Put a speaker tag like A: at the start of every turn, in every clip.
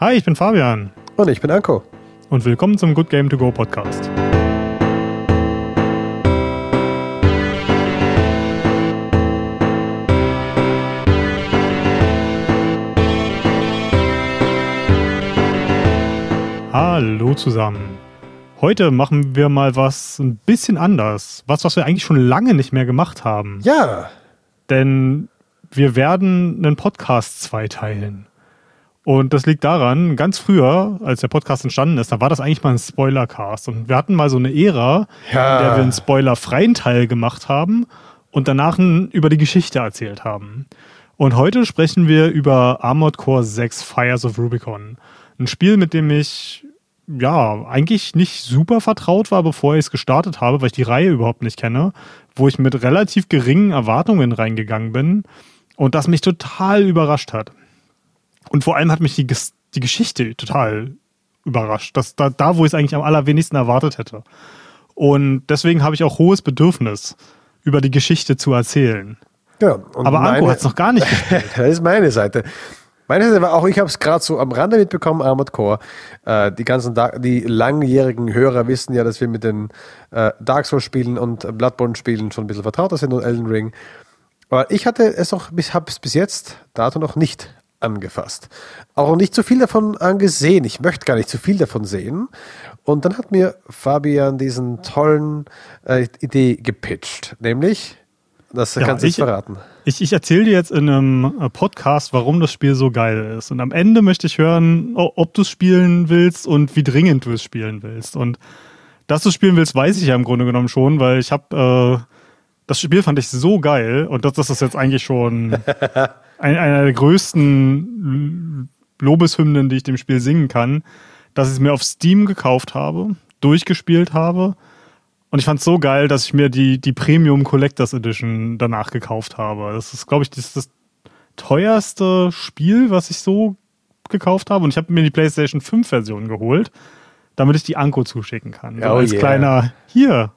A: Hi, ich bin Fabian.
B: Und ich bin Anko.
A: Und willkommen zum Good Game To Go Podcast. Hallo zusammen. Heute machen wir mal was ein bisschen anders. Was, was wir eigentlich schon lange nicht mehr gemacht haben.
B: Ja.
A: Denn wir werden einen Podcast zweiteilen. Und das liegt daran, ganz früher, als der Podcast entstanden ist, da war das eigentlich mal ein Spoilercast. Und wir hatten mal so eine Ära,
B: Ja.
A: in der wir einen spoilerfreien Teil gemacht haben und danach über die Geschichte erzählt haben. Und heute sprechen wir über Armored Core 6 Fires of Rubicon. Ein Spiel, mit dem ich ja eigentlich nicht super vertraut war, bevor ich es gestartet habe, weil ich die Reihe überhaupt nicht kenne, wo ich mit relativ geringen Erwartungen reingegangen bin und das mich total überrascht hat. Und vor allem hat mich die, die Geschichte total überrascht. Das, da, da, wo ich es eigentlich am allerwenigsten erwartet hätte. Und deswegen habe ich auch hohes Bedürfnis, über die Geschichte zu erzählen.
B: ja.
A: Aber Anko hat es noch gar nicht gespielt.
B: Das ist meine Seite. Meine Seite war auch, ich habe es gerade so am Rande mitbekommen, Armored Core. Äh, die ganzen, Da- die langjährigen Hörer wissen ja, dass wir mit den äh, Dark Souls Spielen und äh, Bloodborne Spielen schon ein bisschen vertrauter sind und Elden Ring. Aber ich hatte es auch, bis, habe es bis jetzt dato noch nicht angefasst. Auch nicht so viel davon angesehen. Ich möchte gar nicht so viel davon sehen. Und dann hat mir Fabian diesen tollen äh, Idee gepitcht, nämlich, das
A: Ja,
B: kannst du jetzt
A: ich-
B: verraten.
A: Ich, ich erzähle dir jetzt in einem äh, Podcast, warum das Spiel so geil ist. Und am Ende möchte ich hören, ob du es spielen willst und wie dringend du es spielen willst. Und dass du es spielen willst, weiß ich ja im Grunde genommen schon, weil ich habe äh, das Spiel fand ich so geil und das, das ist jetzt eigentlich schon ein, einer der größten Lobeshymnen, die ich dem Spiel singen kann, dass ich es mir auf Steam gekauft habe, durchgespielt habe und ich fand es so geil, dass ich mir die, die Premium Collectors Edition danach gekauft habe. Das ist, glaube ich, das, das teuerste Spiel, was ich so gekauft habe. Und ich habe mir die PlayStation 5 Version geholt, damit ich die Anko zuschicken kann. So
B: Oh
A: als
B: yeah.
A: kleiner, hier,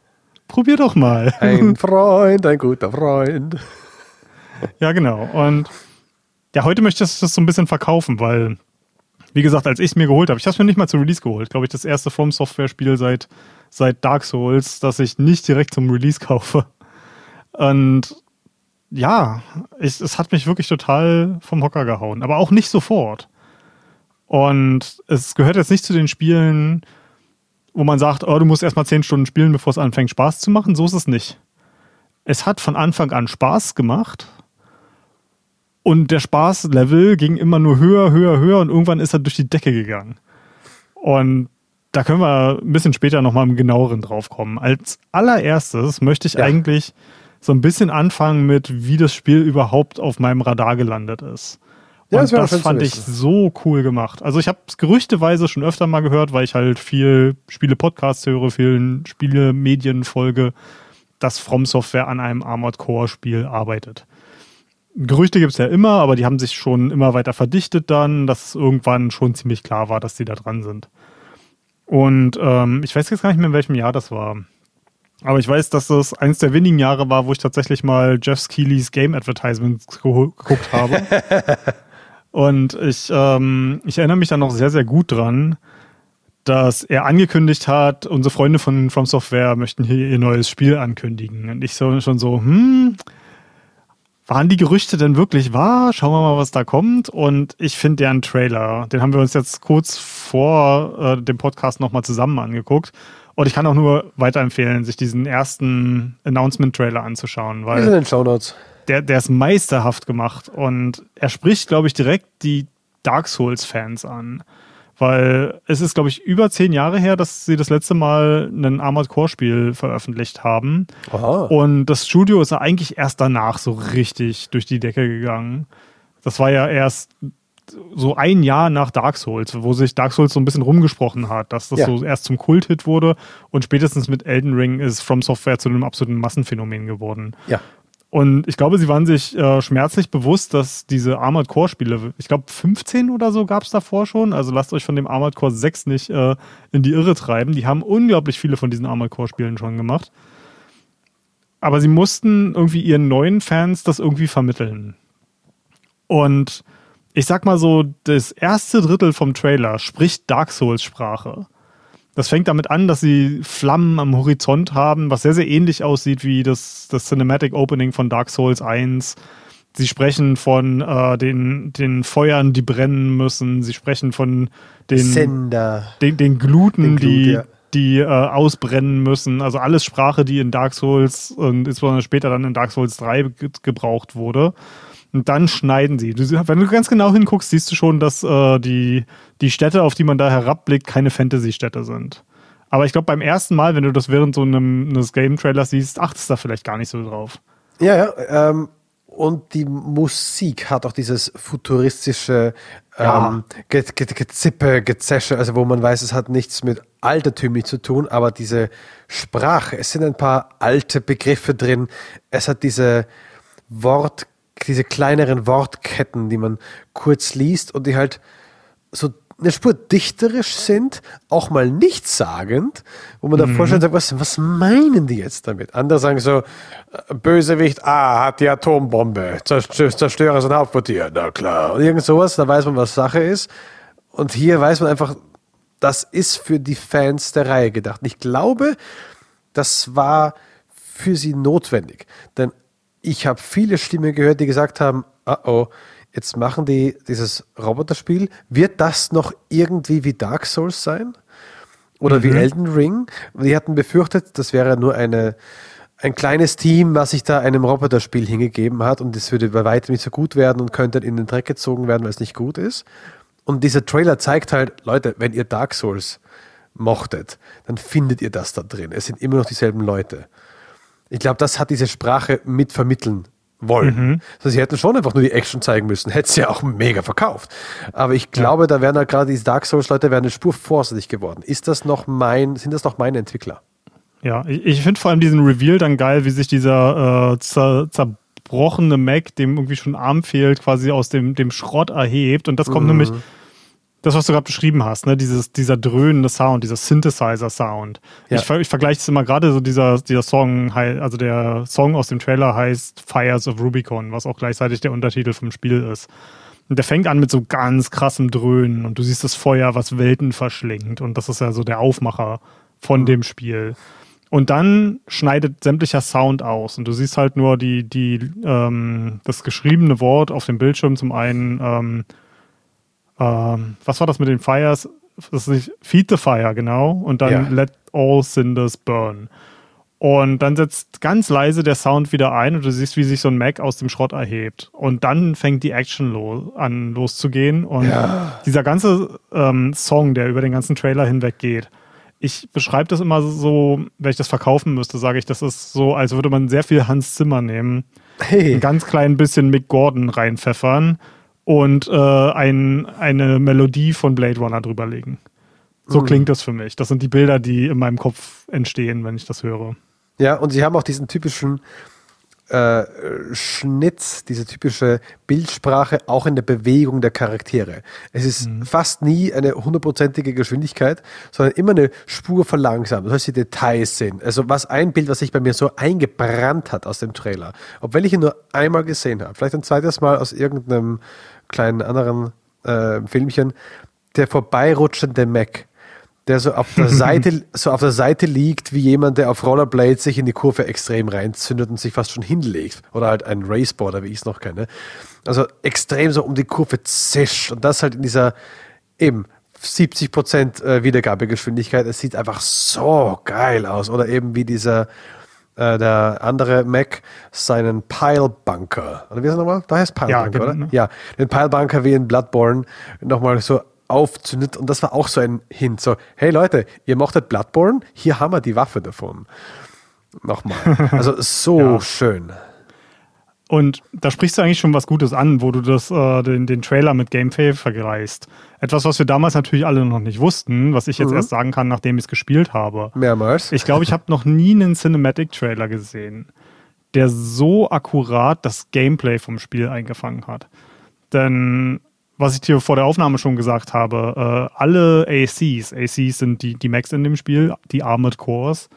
A: probier doch mal.
B: Ein Freund, ein guter Freund.
A: Ja, genau. Und ja, heute möchte ich das so ein bisschen verkaufen, weil, wie gesagt, als ich es mir geholt habe, ich habe es mir nicht mal zu Release geholt, glaube ich, das erste From Software Spiel seit, seit Dark Souls, das ich nicht direkt zum Release kaufe. Und ja, ich, es hat mich wirklich total vom Hocker gehauen, aber auch nicht sofort. Und es gehört jetzt nicht zu den Spielen, wo man sagt, oh, du musst erstmal zehn Stunden spielen, bevor es anfängt Spaß zu machen. So ist es nicht. Es hat von Anfang an Spaß gemacht. Und der Spaßlevel ging immer nur höher, höher, höher und irgendwann ist er durch die Decke gegangen. Und da können wir ein bisschen später nochmal im genaueren drauf kommen. Als allererstes möchte ich
B: Ja.
A: eigentlich so ein bisschen anfangen mit, wie das Spiel überhaupt auf meinem Radar gelandet ist.
B: Ja,
A: Und
B: das
A: das fand ich so cool gemacht. Also ich habe es gerüchteweise schon öfter mal gehört, weil ich halt viel Spiele-Podcasts höre, viel Spiele-Medien folge, dass From Software an einem Armored Core-Spiel arbeitet. Gerüchte gibt es ja immer, aber die haben sich schon immer weiter verdichtet dann, dass es irgendwann schon ziemlich klar war, dass die da dran sind. Und ähm, ich weiß jetzt gar nicht mehr, in welchem Jahr das war. Aber ich weiß, dass das eines der wenigen Jahre war, wo ich tatsächlich mal Jeff Keighley's Game Advertisements geguckt habe. Und ich, ähm, ich erinnere mich da noch sehr, sehr gut dran, dass er angekündigt hat, unsere Freunde von From Software möchten hier ihr neues Spiel ankündigen. Und ich so schon so, hm, waren die Gerüchte denn wirklich wahr? Schauen wir mal, was da kommt. Und ich finde deren Trailer, den haben wir uns jetzt kurz vor äh, dem Podcast nochmal zusammen angeguckt. Und ich kann auch nur weiterempfehlen, sich diesen ersten Announcement-Trailer anzuschauen,
B: Wir sind
A: weil
B: in den Shownotes.
A: Der, der ist meisterhaft gemacht. Und er spricht, glaube ich, direkt die Dark Souls-Fans an. Weil es ist, glaube ich, über zehn Jahre her, dass sie das letzte Mal ein Armored Core-Spiel veröffentlicht haben.
B: Aha.
A: Und das Studio ist ja eigentlich erst danach so richtig durch die Decke gegangen. Das war ja erst so ein Jahr nach Dark Souls, wo sich Dark Souls so ein bisschen rumgesprochen hat, dass das
B: Ja.
A: so erst zum Kulthit wurde und spätestens mit Elden Ring ist From Software zu einem absoluten Massenphänomen geworden.
B: Ja.
A: Und ich glaube, sie waren sich äh, schmerzlich bewusst, dass diese Armored Core Spiele, ich glaube 15 oder so gab es davor schon, also lasst euch von dem Armored Core 6 nicht äh, in die Irre treiben. Die haben unglaublich viele von diesen Armored Core Spielen schon gemacht. Aber sie mussten irgendwie ihren neuen Fans das irgendwie vermitteln. Und ich sag mal so, das erste Drittel vom Trailer spricht Dark Souls Sprache. Das fängt damit an, dass sie Flammen am Horizont haben, was sehr, sehr ähnlich aussieht wie das, das Cinematic Opening von Dark Souls 1. Sie sprechen von äh, den, den Feuern, die brennen müssen. Sie sprechen von den,
B: Sender.
A: den, den Gluten,
B: Den Glut,
A: die,
B: ja.
A: die äh, ausbrennen müssen. Also alles Sprache, die in Dark Souls und insbesondere später dann in Dark Souls 3 ge gebraucht wurde. Und dann schneiden sie. Wenn du ganz genau hinguckst, siehst du schon, dass äh, die, die Städte, auf die man da herabblickt, keine Fantasy-Städte sind. Aber ich glaube, beim ersten Mal, wenn du das während so einem, eines Game-Trailers siehst, achtest du da vielleicht gar nicht so drauf.
B: Ja, ja. Ähm, und die Musik hat auch dieses futuristische
A: Ja.
B: ähm, Ge Ge Gezippe, Gezäsche, also wo man weiß, es hat nichts mit altertümlich zu tun, aber diese Sprache, es sind ein paar alte Begriffe drin, es hat diese Wort, diese kleineren Wortketten, die man kurz liest und die halt so eine Spur dichterisch sind, auch mal nichtssagend, wo man davor schon sagt, was, was meinen die jetzt damit? Andere sagen so, äh, Bösewicht A hat die Atombombe, zerstö- zerstöre sein Hauptquartier, na klar. Und irgend sowas, da weiß man, was Sache ist. Und hier weiß man einfach, das ist für die Fans der Reihe gedacht. Und ich glaube, das war für sie notwendig. Denn ich habe viele Stimmen gehört, die gesagt haben, oh oh, jetzt machen die dieses Roboterspiel. Wird das noch irgendwie wie Dark Souls sein? Oder wie Elden Ring? Die hatten befürchtet, das wäre nur eine, ein kleines Team, was sich da einem Roboterspiel hingegeben hat und es würde bei weitem nicht so gut werden und könnte in den Dreck gezogen werden, weil es nicht gut ist. Und dieser Trailer zeigt halt, Leute, wenn ihr Dark Souls mochtet, dann findet ihr das da drin. Es sind immer noch dieselben Leute. Ich glaube, das hat diese Sprache mit vermitteln wollen. Also sie hätten schon einfach nur die Action zeigen müssen. Hätte es ja auch mega verkauft. Aber ich glaube, da wären halt gerade diese Dark Souls-Leute wären eine Spur vorsichtig geworden. Ist das noch mein, sind das noch meine Entwickler?
A: Ja, ich, ich finde vor allem diesen Reveal dann geil, wie sich dieser äh, zer, zerbrochene Mac, dem irgendwie schon Arm fehlt, quasi aus dem, dem Schrott erhebt. Und das kommt
B: Mhm.
A: nämlich, das, was du gerade beschrieben hast, ne? Dieses, dieser dröhnende Sound, dieser Synthesizer-Sound.
B: Ja.
A: Ich, ich vergleiche es immer gerade so, dieser, dieser Song, also der Song aus dem Trailer heißt Fires of Rubicon, was auch gleichzeitig der Untertitel vom Spiel ist. Und der fängt an mit so ganz krassem Dröhnen und du siehst das Feuer, was Welten verschlingt. Und das ist ja so der Aufmacher von dem Spiel. Und dann schneidet sämtlicher Sound aus und du siehst halt nur die, die, ähm, das geschriebene Wort auf dem Bildschirm. Zum einen, ähm, ähm, was war das mit den Fires? Das ist nicht, Feed the Fire, genau. Und dann
B: Ja.
A: Let all cinders burn. Und dann setzt ganz leise der Sound wieder ein und du siehst, wie sich so ein Mac aus dem Schrott erhebt. Und dann fängt die Action lo an loszugehen. Und dieser ganze ähm, Song, der über den ganzen Trailer hinweg geht, ich beschreibe das immer so, wenn ich das verkaufen müsste, sage ich, das ist so, als würde man sehr viel Hans Zimmer nehmen,
B: Hey.
A: ein ganz klein bisschen Mick Gordon reinpfeffern und äh, ein, eine Melodie von Blade Runner drüberlegen. So klingt das für mich. Das sind die Bilder, die in meinem Kopf entstehen, wenn ich das höre.
B: Ja, und sie haben auch diesen typischen äh, Schnitt, diese typische Bildsprache auch in der Bewegung der Charaktere. Es ist fast nie eine hundertprozentige Geschwindigkeit, sondern immer eine Spur verlangsamt. Das heißt, die Details sind. Also was ein Bild, was sich bei mir so eingebrannt hat aus dem Trailer, obwohl ich ihn nur einmal gesehen habe, vielleicht ein zweites Mal aus irgendeinem kleinen anderen äh, Filmchen, der vorbeirutschende Mac der so auf der Seite, so auf der Seite liegt, wie jemand, der auf Rollerblades sich in die Kurve extrem reinzündet und sich fast schon hinlegt. Oder halt ein Raceboarder, wie ich es noch kenne. Also extrem so um die Kurve zischt. Und das halt in dieser eben 70% äh, Wiedergabegeschwindigkeit. Es sieht einfach so geil aus. Oder eben wie dieser äh, der andere Mac seinen Pile Bunker. Oder wie ist er nochmal? Da heißt Pile
A: Ja, genau,
B: oder?
A: ne?
B: Ja, den Pile Bunker wie in Bloodborne nochmal so aufzündet. Und das war auch so ein Hint. So, hey Leute, ihr mochtet Bloodborne? Hier haben wir die Waffe davon. Nochmal. Also so
A: Ja.
B: schön.
A: Und da sprichst du eigentlich schon was Gutes an, wo du das, äh, den, den Trailer mit Gameplay vergleichst. Etwas, was wir damals natürlich alle noch nicht wussten, was ich jetzt
B: Mhm.
A: erst sagen kann, nachdem ich es gespielt habe.
B: Mehrmals.
A: Ich glaube, ich habe noch nie einen Cinematic-Trailer gesehen, der so akkurat das Gameplay vom Spiel eingefangen hat. Denn, was ich dir vor der Aufnahme schon gesagt habe, äh, alle ACs, ACs sind die, die Max in dem Spiel, die Armored Cores,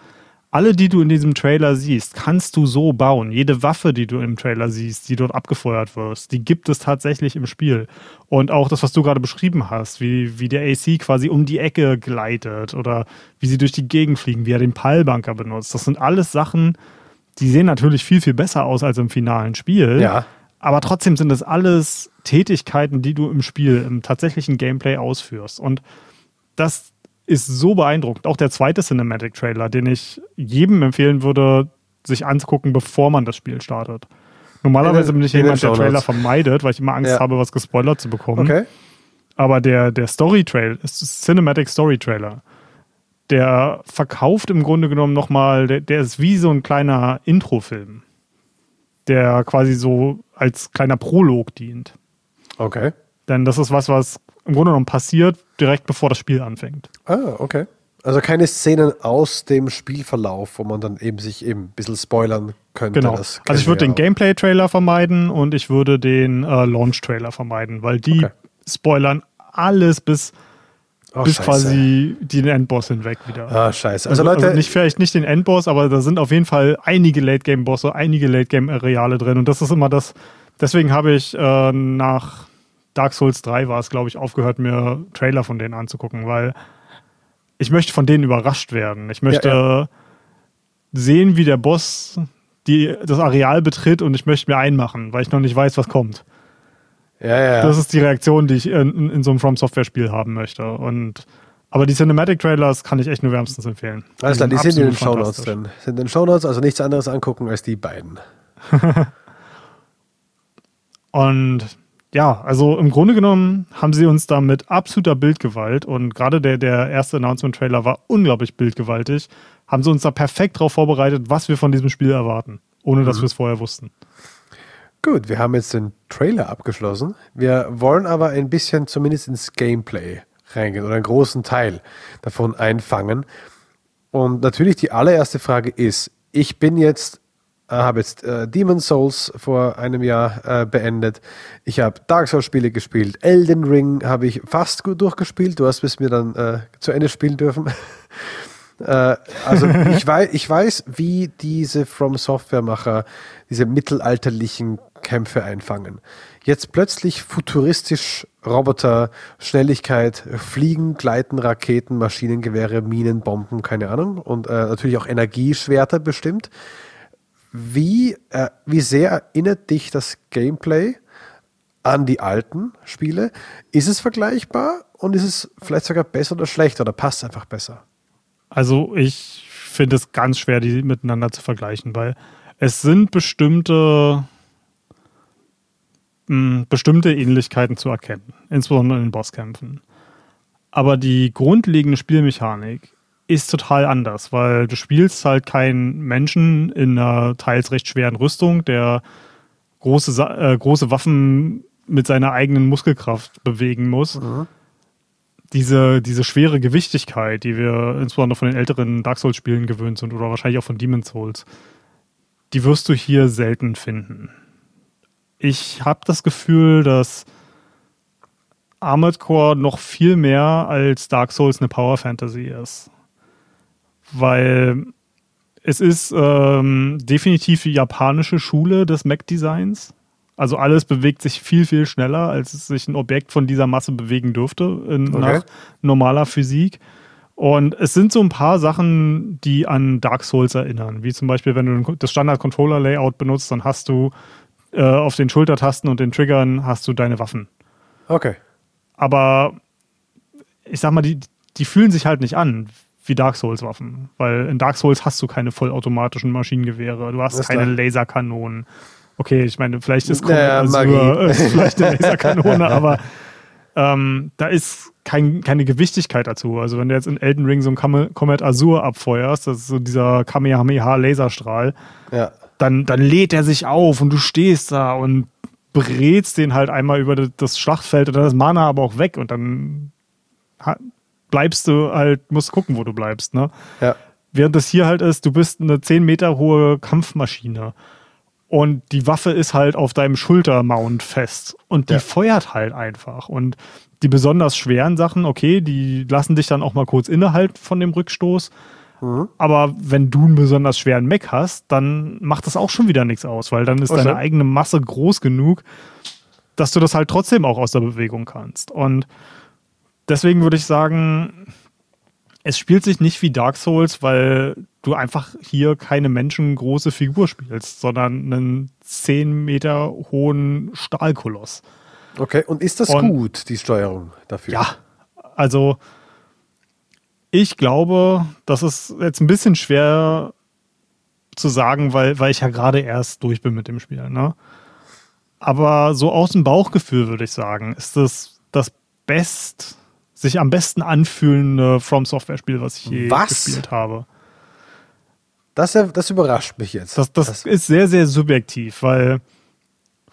A: alle, die du in diesem Trailer siehst, kannst du so bauen. Jede Waffe, die du im Trailer siehst, die dort abgefeuert wirst, die gibt es tatsächlich im Spiel. Und auch das, was du gerade beschrieben hast, wie, wie der AC quasi um die Ecke gleitet oder wie sie durch die Gegend fliegen, wie er den Pallbunker benutzt. Das sind alles Sachen, die sehen natürlich viel, viel besser aus als im finalen Spiel.
B: Ja.
A: Aber trotzdem sind das alles Tätigkeiten, die du im Spiel, im tatsächlichen Gameplay ausführst. Und das ist so beeindruckend. Auch der zweite Cinematic Trailer, den ich jedem empfehlen würde, sich anzugucken, bevor man das Spiel startet. Normalerweise bin ich jemand, der Trailer vermeidet, weil ich immer Angst ja. habe, was gespoilert zu bekommen.
B: Okay.
A: Aber der, der Story Trail Cinematic Story Trailer. Der verkauft im Grunde genommen nochmal, der, der ist wie so ein kleiner Introfilm, der quasi so als kleiner Prolog dient.
B: Okay.
A: Denn das ist was, was im Grunde genommen passiert, direkt bevor das Spiel anfängt.
B: Ah, okay. Also keine Szenen aus dem Spielverlauf, wo man dann eben sich eben ein bisschen spoilern könnte.
A: Genau. also ich würde den Gameplay-Trailer vermeiden und ich würde den äh, Launch-Trailer vermeiden, weil die okay. spoilern alles bis, oh, bis quasi den Endboss hinweg wieder.
B: Ah, scheiße.
A: Also, also Leute. Also nicht, vielleicht nicht den Endboss, aber da sind auf jeden Fall einige Late-Game-Bosse, einige Late-Game-Areale drin und das ist immer das. Deswegen habe ich äh, nach Dark Souls 3 war es, glaube ich, aufgehört, mir Trailer von denen anzugucken, weil ich möchte von denen überrascht werden. Ich möchte ja, ja. sehen, wie der Boss die, das Areal betritt und ich möchte mir einmachen, weil ich noch nicht weiß, was kommt.
B: Ja, ja.
A: Das ist die Reaktion, die ich in, in so einem From Software Spiel haben möchte. Und aber die Cinematic Trailers kann ich echt nur wärmstens empfehlen.
B: Alles klar, die sind in den Show Notes drin. Sind in den Show Notes, also nichts anderes angucken als die beiden.
A: und ja, also im Grunde genommen haben sie uns da mit absoluter Bildgewalt und gerade der, der erste Announcement-Trailer war unglaublich bildgewaltig, haben sie uns da perfekt darauf vorbereitet, was wir von diesem Spiel erwarten, ohne mhm. dass wir es vorher wussten.
B: Gut, wir haben jetzt den Trailer abgeschlossen. Wir wollen aber ein bisschen zumindest ins Gameplay reingehen oder einen großen Teil davon einfangen. Und natürlich die allererste Frage ist, ich bin jetzt habe jetzt äh, Demon Souls vor einem Jahr äh, beendet. Ich habe Dark Souls Spiele gespielt. Elden Ring habe ich fast gut durchgespielt. Du hast es mir dann äh, zu Ende spielen dürfen. Äh, also ich weiß, ich weiß, wie diese From Software Macher diese mittelalterlichen Kämpfe einfangen. Jetzt plötzlich futuristisch Roboter, Schnelligkeit, Fliegen, Gleiten, Raketen, Maschinengewehre, Minen, Bomben, keine Ahnung. Und äh, natürlich auch Energieschwerter bestimmt. Wie, äh, wie sehr erinnert dich das Gameplay an die alten Spiele? Ist es vergleichbar und ist es vielleicht sogar besser oder schlechter oder passt es einfach besser?
A: Also ich finde es ganz schwer, die miteinander zu vergleichen, weil es sind bestimmte, mh, hm, bestimmte Ähnlichkeiten zu erkennen, insbesondere in den Bosskämpfen. Aber die grundlegende Spielmechanik ist total anders, weil du spielst halt keinen Menschen in einer teils recht schweren Rüstung, der große, äh, große Waffen mit seiner eigenen Muskelkraft bewegen muss. Mhm. Diese, diese schwere Gewichtigkeit, die wir insbesondere von den älteren Dark Souls-Spielen gewöhnt sind oder wahrscheinlich auch von Demon's Souls, die wirst du hier selten finden. Ich habe das Gefühl, dass Armored Core noch viel mehr als Dark Souls eine Power Fantasy ist weil es ist ähm, definitiv die japanische Schule des Mac-Designs. Also alles bewegt sich viel, viel schneller, als es sich ein Objekt von dieser Masse bewegen dürfte in, okay. nach normaler Physik. Und es sind so ein paar Sachen, die an Dark Souls erinnern. Wie zum Beispiel, wenn du das Standard-Controller-Layout benutzt, dann hast du äh, auf den Schultertasten und den Triggern hast du deine Waffen.
B: Okay.
A: Aber ich sag mal, die, die fühlen sich halt nicht an wie Dark Souls-Waffen. Weil in Dark Souls hast du keine vollautomatischen Maschinengewehre, du hast keine klar. Laserkanonen. Okay, ich meine, vielleicht ist
B: naja, Azur,
A: äh, vielleicht eine Laserkanone, aber ähm, da ist kein, keine Gewichtigkeit dazu. Also wenn du jetzt in Elden Ring so ein Comet Azur abfeuerst, das ist so dieser Kamehameha-Laserstrahl,
B: ja.
A: dann, dann lädt er sich auf und du stehst da und brätst den halt einmal über das Schlachtfeld und dann ist Mana aber auch weg und dann bleibst du halt, musst gucken, wo du bleibst. Ne?
B: Ja.
A: Während das hier halt ist, du bist eine 10 Meter hohe Kampfmaschine. Und die Waffe ist halt auf deinem Schultermount fest. Und die ja. feuert halt einfach. Und die besonders schweren Sachen, okay, die lassen dich dann auch mal kurz innehalten von dem Rückstoß. Aber wenn du einen besonders schweren Mac hast, dann macht das auch schon wieder nichts aus, weil dann ist
B: Oh,
A: deine eigene Masse groß genug, dass du das halt trotzdem auch aus der Bewegung kannst. Und deswegen würde ich sagen, es spielt sich nicht wie Dark Souls, weil du einfach hier keine menschengroße Figur spielst, sondern einen 10 Meter hohen Stahlkoloss.
B: Okay, und ist das
A: Und-
B: gut, die Steuerung dafür?
A: Ja, also ich glaube, das ist jetzt ein bisschen schwer zu sagen, weil, weil ich ja gerade erst durch bin mit dem Spiel. Ne? Aber so aus dem Bauchgefühl würde ich sagen, ist das das best, sich am besten anfühlende From Software Spiel, was ich je
B: Was?
A: gespielt habe.
B: Das, das überrascht mich jetzt.
A: Das, das, ist sehr, sehr subjektiv, weil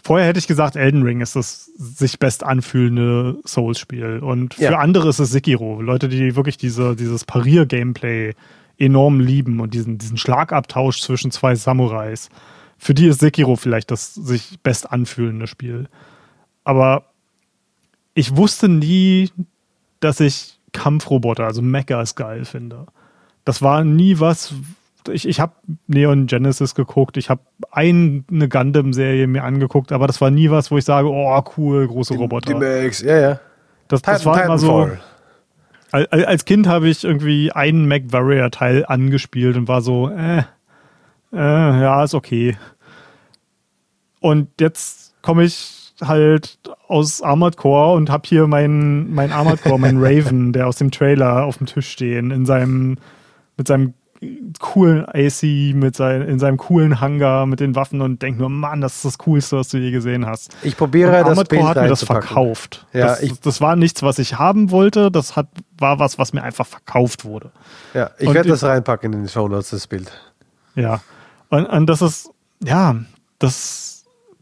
A: vorher hätte ich gesagt, Elden Ring ist das sich best anfühlende Souls-Spiel. Und für
B: Ja.
A: andere ist es Sekiro. Leute, die wirklich diese, dieses Parier-Gameplay enorm lieben und diesen, diesen Schlagabtausch zwischen zwei Samurais. Für die ist Sekiro vielleicht das sich best anfühlende Spiel. Aber ich wusste nie, dass ich Kampfroboter, also Mechas, geil finde. Das war nie was. Ich, ich habe Neon Genesis geguckt, ich habe eine Gundam-Serie mir angeguckt, aber das war nie was, wo ich sage, oh cool, große
B: die
A: Roboter.
B: Max, ja, ja.
A: Das, das
B: Titan-
A: war immer so. Als Kind habe ich irgendwie einen Mac Warrior Teil angespielt und war so, äh, äh, ja, ist okay. Und jetzt komme ich halt aus Armored Core und habe hier meinen mein Armored Core, meinen Raven, der aus dem Trailer auf dem Tisch stehen, in seinem, mit seinem coolen AC, mit sein, in seinem coolen Hangar mit den Waffen und denk nur, Mann, das ist das Coolste, was du je gesehen hast.
B: Ich probiere
A: Und
B: das
A: Armored Core hat mir das verkauft.
B: Ja,
A: das,
B: ich-
A: das war nichts, was ich haben wollte. Das hat, war was, was mir einfach verkauft wurde.
B: Ja, ich werde das reinpacken in den Show Notes, das Bild.
A: Ja. Und, und das ist, ja, das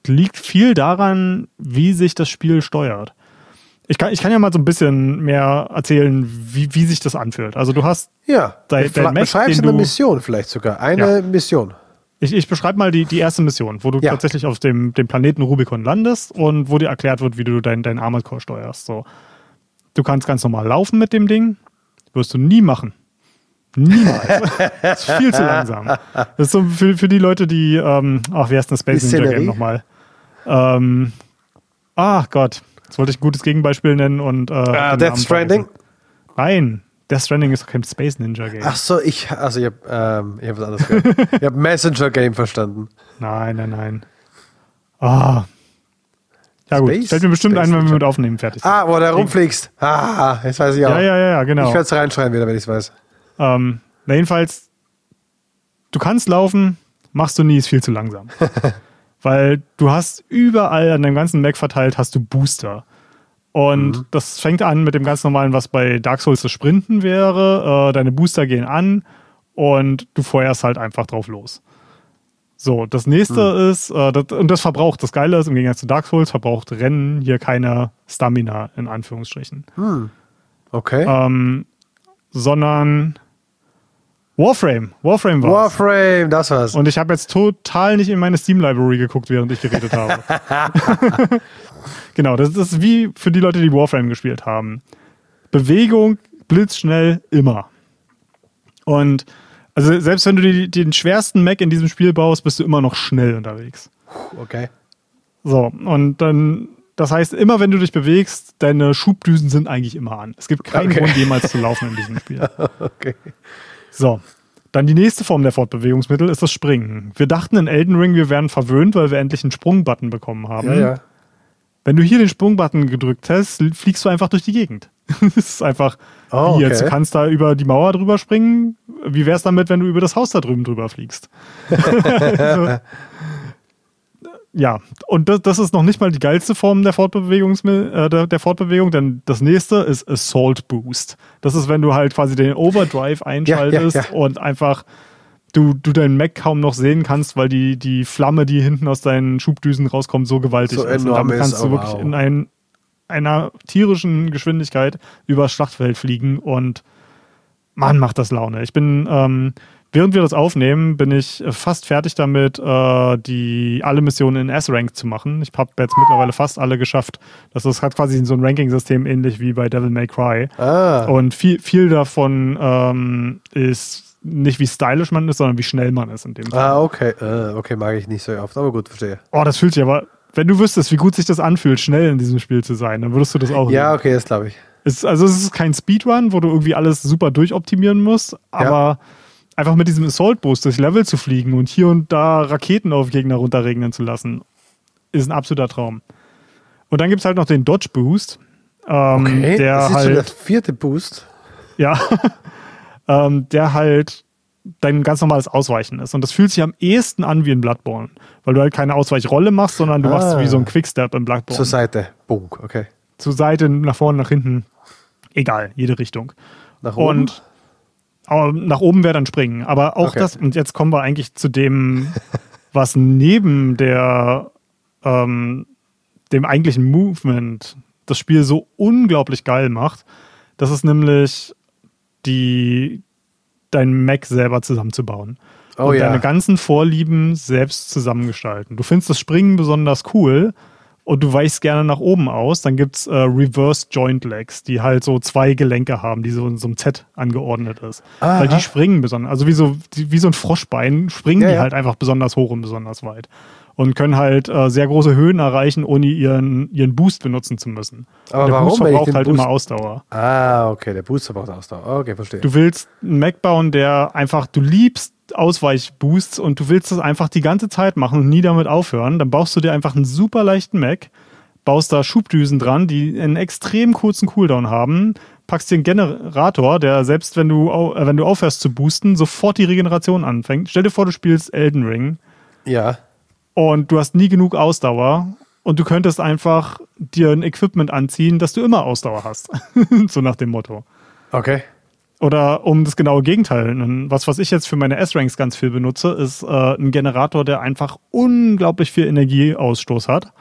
A: liegt viel daran, wie sich das Spiel steuert. Ich kann, ich kann ja mal so ein bisschen mehr erzählen, wie, wie sich das anfühlt. Also du hast,
B: Ja,
A: Dein- dein Mac,
B: beschreibst eine Mission vielleicht sogar. Eine
A: Ja.
B: Mission.
A: ich, ich beschreibe mal die, die erste Mission, wo du
B: Ja.
A: tatsächlich auf dem, dem Planeten Rubicon landest und wo dir erklärt wird, wie du dein, dein Armored Core steuerst. So. Du kannst ganz normal laufen mit dem Ding, wirst du nie machen. Niemals. das ist viel zu langsam. Das ist so für, für die Leute, die, ähm, ach, wie heißt denn das Space Ninja Game nochmal? Ähm, ach Gott, jetzt wollte ich ein gutes Gegenbeispiel nennen und. Äh, Namen
B: Death Stranding?
A: vergessen. Nein, Death Stranding ist doch kein Space Ninja Game.
B: Ach so, ich, also ich habe ähm, ich hab was anderes gehört. ich habe Messenger Game verstanden.
A: Nein, nein, nein. Ah. Ja, gut.
B: Space-
A: Fällt mir bestimmt
B: Space
A: ein, wenn wir mit Aufnehmen fertig sind.
B: Ah, wo du rumfliegst. Ah, jetzt weiß ich auch.
A: ja, ja, ja, ja, genau.
B: Ich werde es reinschreiben wieder, wenn ich es weiß.
A: Ähm, na jedenfalls, du kannst laufen, machst du nie, ist viel zu langsam. Weil du hast überall an deinem ganzen Mac verteilt, hast du Booster. Und das fängt an mit dem ganz normalen, was bei Dark Souls das Sprinten wäre. Äh, deine Booster gehen an und du feuerst halt einfach drauf los. So, das nächste ist, äh, das, und das verbraucht, das Geile ist, im Gegensatz zu Dark Souls, verbraucht Rennen hier keine Stamina, in Anführungsstrichen
B: Okay.
A: ähm, sondern Warframe. Warframe war
B: Warframe, das war's.
A: Und ich habe jetzt total nicht in meine Steam-Library geguckt, während ich geredet habe. genau, das ist wie für die Leute, die Warframe gespielt haben. Bewegung, blitzschnell, immer. Und also selbst wenn du die, den schwersten Mac in diesem Spiel baust, bist du immer noch schnell unterwegs.
B: Okay.
A: So, und dann, das heißt, immer wenn du dich bewegst, deine Schubdüsen sind eigentlich immer an. Es gibt keinen
B: Okay.
A: Grund, jemals zu laufen in diesem Spiel.
B: Okay.
A: So. Dann die nächste Form der Fortbewegungsmittel ist das Springen. Wir dachten in Elden Ring, wir wären verwöhnt, weil wir endlich einen Sprungbutton bekommen haben.
B: Ja, ja.
A: Wenn du hier den Sprungbutton gedrückt hast, fliegst du einfach durch die Gegend. Es ist einfach,
B: Oh,
A: wie jetzt, du
B: okay.
A: kannst da über die Mauer drüber springen. Wie wär's damit, wenn du über das Haus da drüben drüber fliegst? ja, und das, das ist noch nicht mal die geilste Form der, Fortbewegungs äh, der, der Fortbewegung, denn das nächste ist Assault Boost. Das ist, wenn du halt quasi den Overdrive einschaltest
B: ja, ja.
A: und einfach du, du deinen Mac kaum noch sehen kannst, weil die, die Flamme, die hinten aus deinen Schubdüsen rauskommt, so gewaltig
B: So
A: ist. Und damit kannst du
B: oh,
A: wirklich
B: wow.
A: in ein, einer tierischen Geschwindigkeit übers Schlachtfeld fliegen und Mann, macht das Laune. Ich bin, ähm, während wir das aufnehmen, bin ich fast fertig damit, äh, die alle Missionen in S-Rank zu machen. Ich habe jetzt mittlerweile fast alle geschafft. Das ist, hat quasi so ein Ranking-System ähnlich wie bei Devil May Cry.
B: Ah.
A: Und viel, viel davon ähm, ist nicht wie stylisch man ist, sondern wie schnell man ist in dem Fall.
B: Ah, okay. Äh, okay, mag ich nicht so oft, aber gut, verstehe.
A: Oh, das fühlt sich aber, wenn du wüsstest, wie gut sich das anfühlt, schnell in diesem Spiel zu sein, dann würdest du das auch.
B: Ja,
A: lieben.
B: okay, das glaube ich.
A: Es, also es ist kein Speedrun, wo du irgendwie alles super durchoptimieren musst, aber einfach mit diesem Assault Boost durch Level zu fliegen und hier und da Raketen auf Gegner runterregnen zu lassen, ist ein absoluter Traum. Und dann gibt es halt noch den Dodge Boost. Ähm,
B: Okay,
A: der
B: das ist
A: halt,
B: schon der vierte Boost.
A: ja, ähm, der halt dein ganz normales Ausweichen ist. Und das fühlt sich am ehesten an wie in Bloodborne, weil du halt keine Ausweichrolle machst, sondern du
B: Ah.
A: machst wie so ein Quickstep in Bloodborne.
B: Zur Seite. Bunk, okay.
A: Zur Seite, nach vorne, nach hinten. Egal, jede Richtung.
B: Nach oben.
A: Und nach oben wäre dann springen. Aber auch
B: Okay.
A: das, und jetzt kommen wir eigentlich zu dem, was neben der, ähm, dem eigentlichen Movement das Spiel so unglaublich geil macht. Das ist nämlich die, dein Mac selber zusammenzubauen.
B: Oh
A: und
B: ja.
A: deine ganzen Vorlieben selbst zusammengestalten. Du findest das Springen besonders cool und du weichst gerne nach oben aus. Dann gibt's äh, Reverse Joint Legs, die halt so zwei Gelenke haben, die so in so einem Z angeordnet ist.
B: Aha.
A: Weil die springen besonders, also wie so, die, wie so ein Froschbein, springen
B: Ja,
A: die
B: ja.
A: halt einfach besonders hoch und besonders weit. Und können halt äh, sehr große Höhen erreichen, ohne ihren, ihren Boost benutzen zu müssen.
B: Aber
A: der
B: warum,
A: Boost verbraucht halt
B: Boost-
A: immer Ausdauer.
B: Ah, okay, der Booster braucht Ausdauer. Okay, verstehe.
A: Du willst einen Mac bauen, der einfach, du liebst Ausweichboosts und du willst das einfach die ganze Zeit machen und nie damit aufhören. Dann baust du dir einfach einen super leichten Mac, baust da Schubdüsen dran, die einen extrem kurzen Cooldown haben, packst dir einen Generator, der selbst wenn du, äh, wenn du aufhörst zu boosten, sofort die Regeneration anfängt. Stell dir vor, du spielst Elden Ring
B: ja.
A: und du hast nie genug Ausdauer und du könntest einfach dir ein Equipment anziehen, dass du immer Ausdauer hast. so nach dem Motto.
B: Okay.
A: Oder um das genaue Gegenteil, was, was ich jetzt für meine S-Ranks ganz viel benutze, ist äh, ein Generator, der einfach unglaublich viel Energieausstoß hat,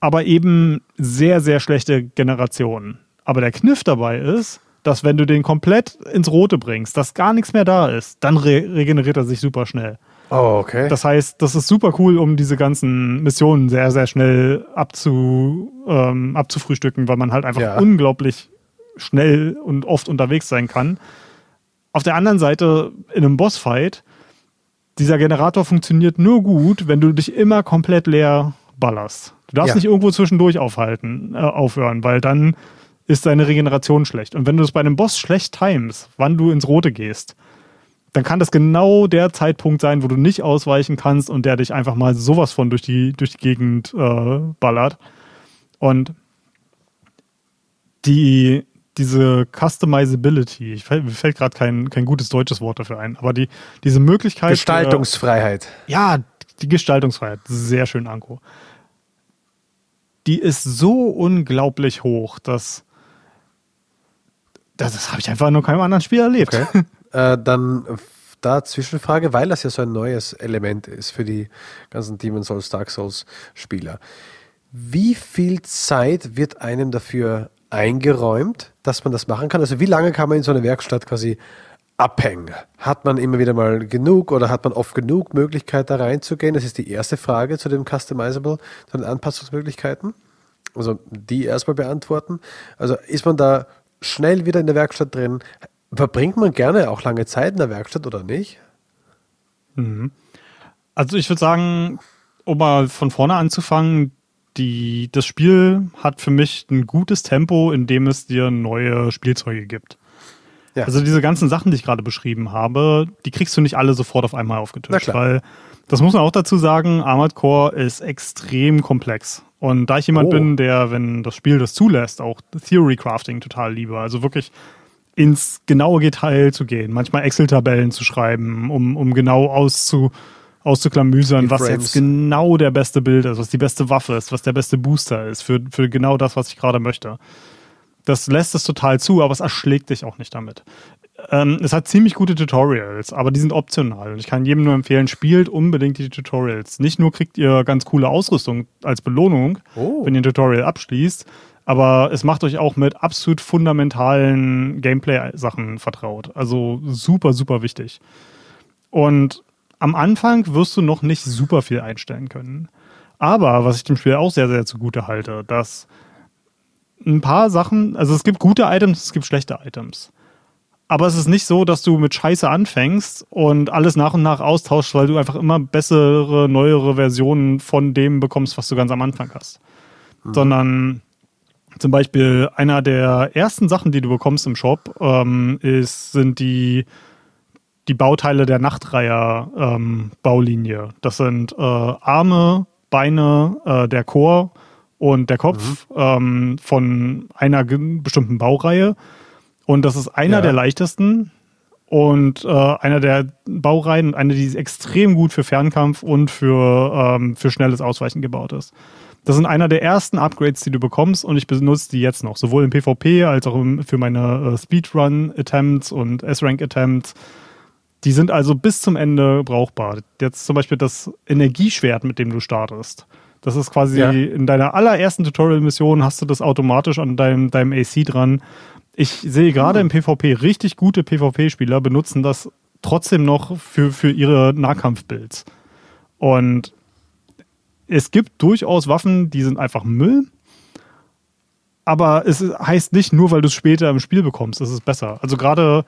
A: aber eben sehr, sehr schlechte Generationen. Aber der Kniff dabei ist, dass wenn du den komplett ins Rote bringst, dass gar nichts mehr da ist, dann re regeneriert er sich super schnell.
B: Oh, okay.
A: Das heißt, das ist super cool, um diese ganzen Missionen sehr, sehr schnell abzu, ähm, abzufrühstücken, weil man halt einfach
B: Ja.
A: unglaublich schnell und oft unterwegs sein kann. Auf der anderen Seite, in einem Bossfight, dieser Generator funktioniert nur gut, wenn du dich immer komplett leer ballerst. Du darfst
B: Ja.
A: nicht irgendwo zwischendurch aufhalten, äh, aufhören, weil dann ist deine Regeneration schlecht. Und wenn du es bei einem Boss schlecht times, wann du ins Rote gehst, dann kann das genau der Zeitpunkt sein, wo du nicht ausweichen kannst und der dich einfach mal sowas von durch die, durch die Gegend äh, ballert. Und die, diese Customizability, ich fällt, mir fällt gerade kein, kein gutes deutsches Wort dafür ein, aber die, diese Möglichkeit.
B: Gestaltungsfreiheit.
A: Äh, ja, die Gestaltungsfreiheit, sehr schön, Anko. Die ist so unglaublich hoch, dass. Das, das habe ich einfach in noch keinem anderen Spiel erlebt.
B: Okay. äh, dann äh, da Zwischenfrage, weil das ja so ein neues Element ist für die ganzen Demon Souls, Dark Souls Spieler. Wie viel Zeit wird einem dafür eingeräumt, dass man das machen kann? Also wie lange kann man in so einer Werkstatt quasi abhängen? Hat man immer wieder mal genug oder hat man oft genug Möglichkeit da reinzugehen? Das ist die erste Frage zu dem Customizable, zu den Anpassungsmöglichkeiten. Also die erstmal beantworten. Also ist man da schnell wieder in der Werkstatt drin? Verbringt man gerne auch lange Zeit in der Werkstatt oder nicht?
A: Also ich würde sagen, um mal von vorne anzufangen, die, das Spiel hat für mich ein gutes Tempo, in dem es dir neue Spielzeuge gibt.
B: Ja.
A: Also diese ganzen Sachen, die ich gerade beschrieben habe, die kriegst du nicht alle sofort auf einmal aufgetischt, weil das muss man auch dazu sagen, Armored Core ist extrem komplex. Und da ich jemand
B: Oh.
A: bin, der, wenn das Spiel das zulässt, auch Theory Crafting total liebe, also wirklich ins genaue Detail zu gehen, manchmal Excel-Tabellen zu schreiben, um, um genau auszu, auszuklamüsern,
B: Die
A: was
B: Frames.
A: jetzt genau der beste Bild ist, was die beste Waffe ist, was der beste Booster ist, für, für genau das, was ich gerade möchte. Das lässt es total zu, aber es erschlägt dich auch nicht damit. Ähm, es hat ziemlich gute Tutorials, aber die sind optional. Und ich kann jedem nur empfehlen, spielt unbedingt die Tutorials. Nicht nur kriegt ihr ganz coole Ausrüstung als Belohnung,
B: Oh.
A: wenn ihr ein Tutorial abschließt, aber es macht euch auch mit absolut fundamentalen Gameplay-Sachen vertraut. Also super, super wichtig. Und am Anfang wirst du noch nicht super viel einstellen können. Aber was ich dem Spiel auch sehr, sehr zugute halte, dass ein paar Sachen, also es gibt gute Items, es gibt schlechte Items. Aber es ist nicht so, dass du mit Scheiße anfängst und alles nach und nach austauschst, weil du einfach immer bessere, neuere Versionen von dem bekommst, was du ganz am Anfang hast. Mhm. Sondern zum Beispiel einer der ersten Sachen, die du bekommst im Shop, ähm, ist, sind die, die Bauteile der Nachtreiher-Baulinie. Ähm, das sind äh, Arme, Beine, äh, der Chor und der Kopf mhm. ähm, von einer bestimmten Baureihe. Und das ist einer ja. der leichtesten und äh, einer der Baureihen und eine, die extrem gut für Fernkampf und für, ähm, für schnelles Ausweichen gebaut ist. Das sind einer der ersten Upgrades, die du bekommst und ich benutze die jetzt noch, sowohl im PvP als auch im, für meine äh, Speedrun-Attempts und S-Rank-Attempts. Die sind also bis zum Ende brauchbar. Jetzt zum Beispiel das Energieschwert, mit dem du startest. Das ist quasi ja. in deiner allerersten Tutorial-Mission hast du das automatisch an deinem, deinem AC dran ich sehe gerade im PvP richtig gute PvP-Spieler benutzen das trotzdem noch für, für ihre Nahkampfbuilds. Und es gibt durchaus Waffen, die sind einfach Müll. Aber es heißt nicht, nur weil du es später im Spiel bekommst, ist es besser. Also gerade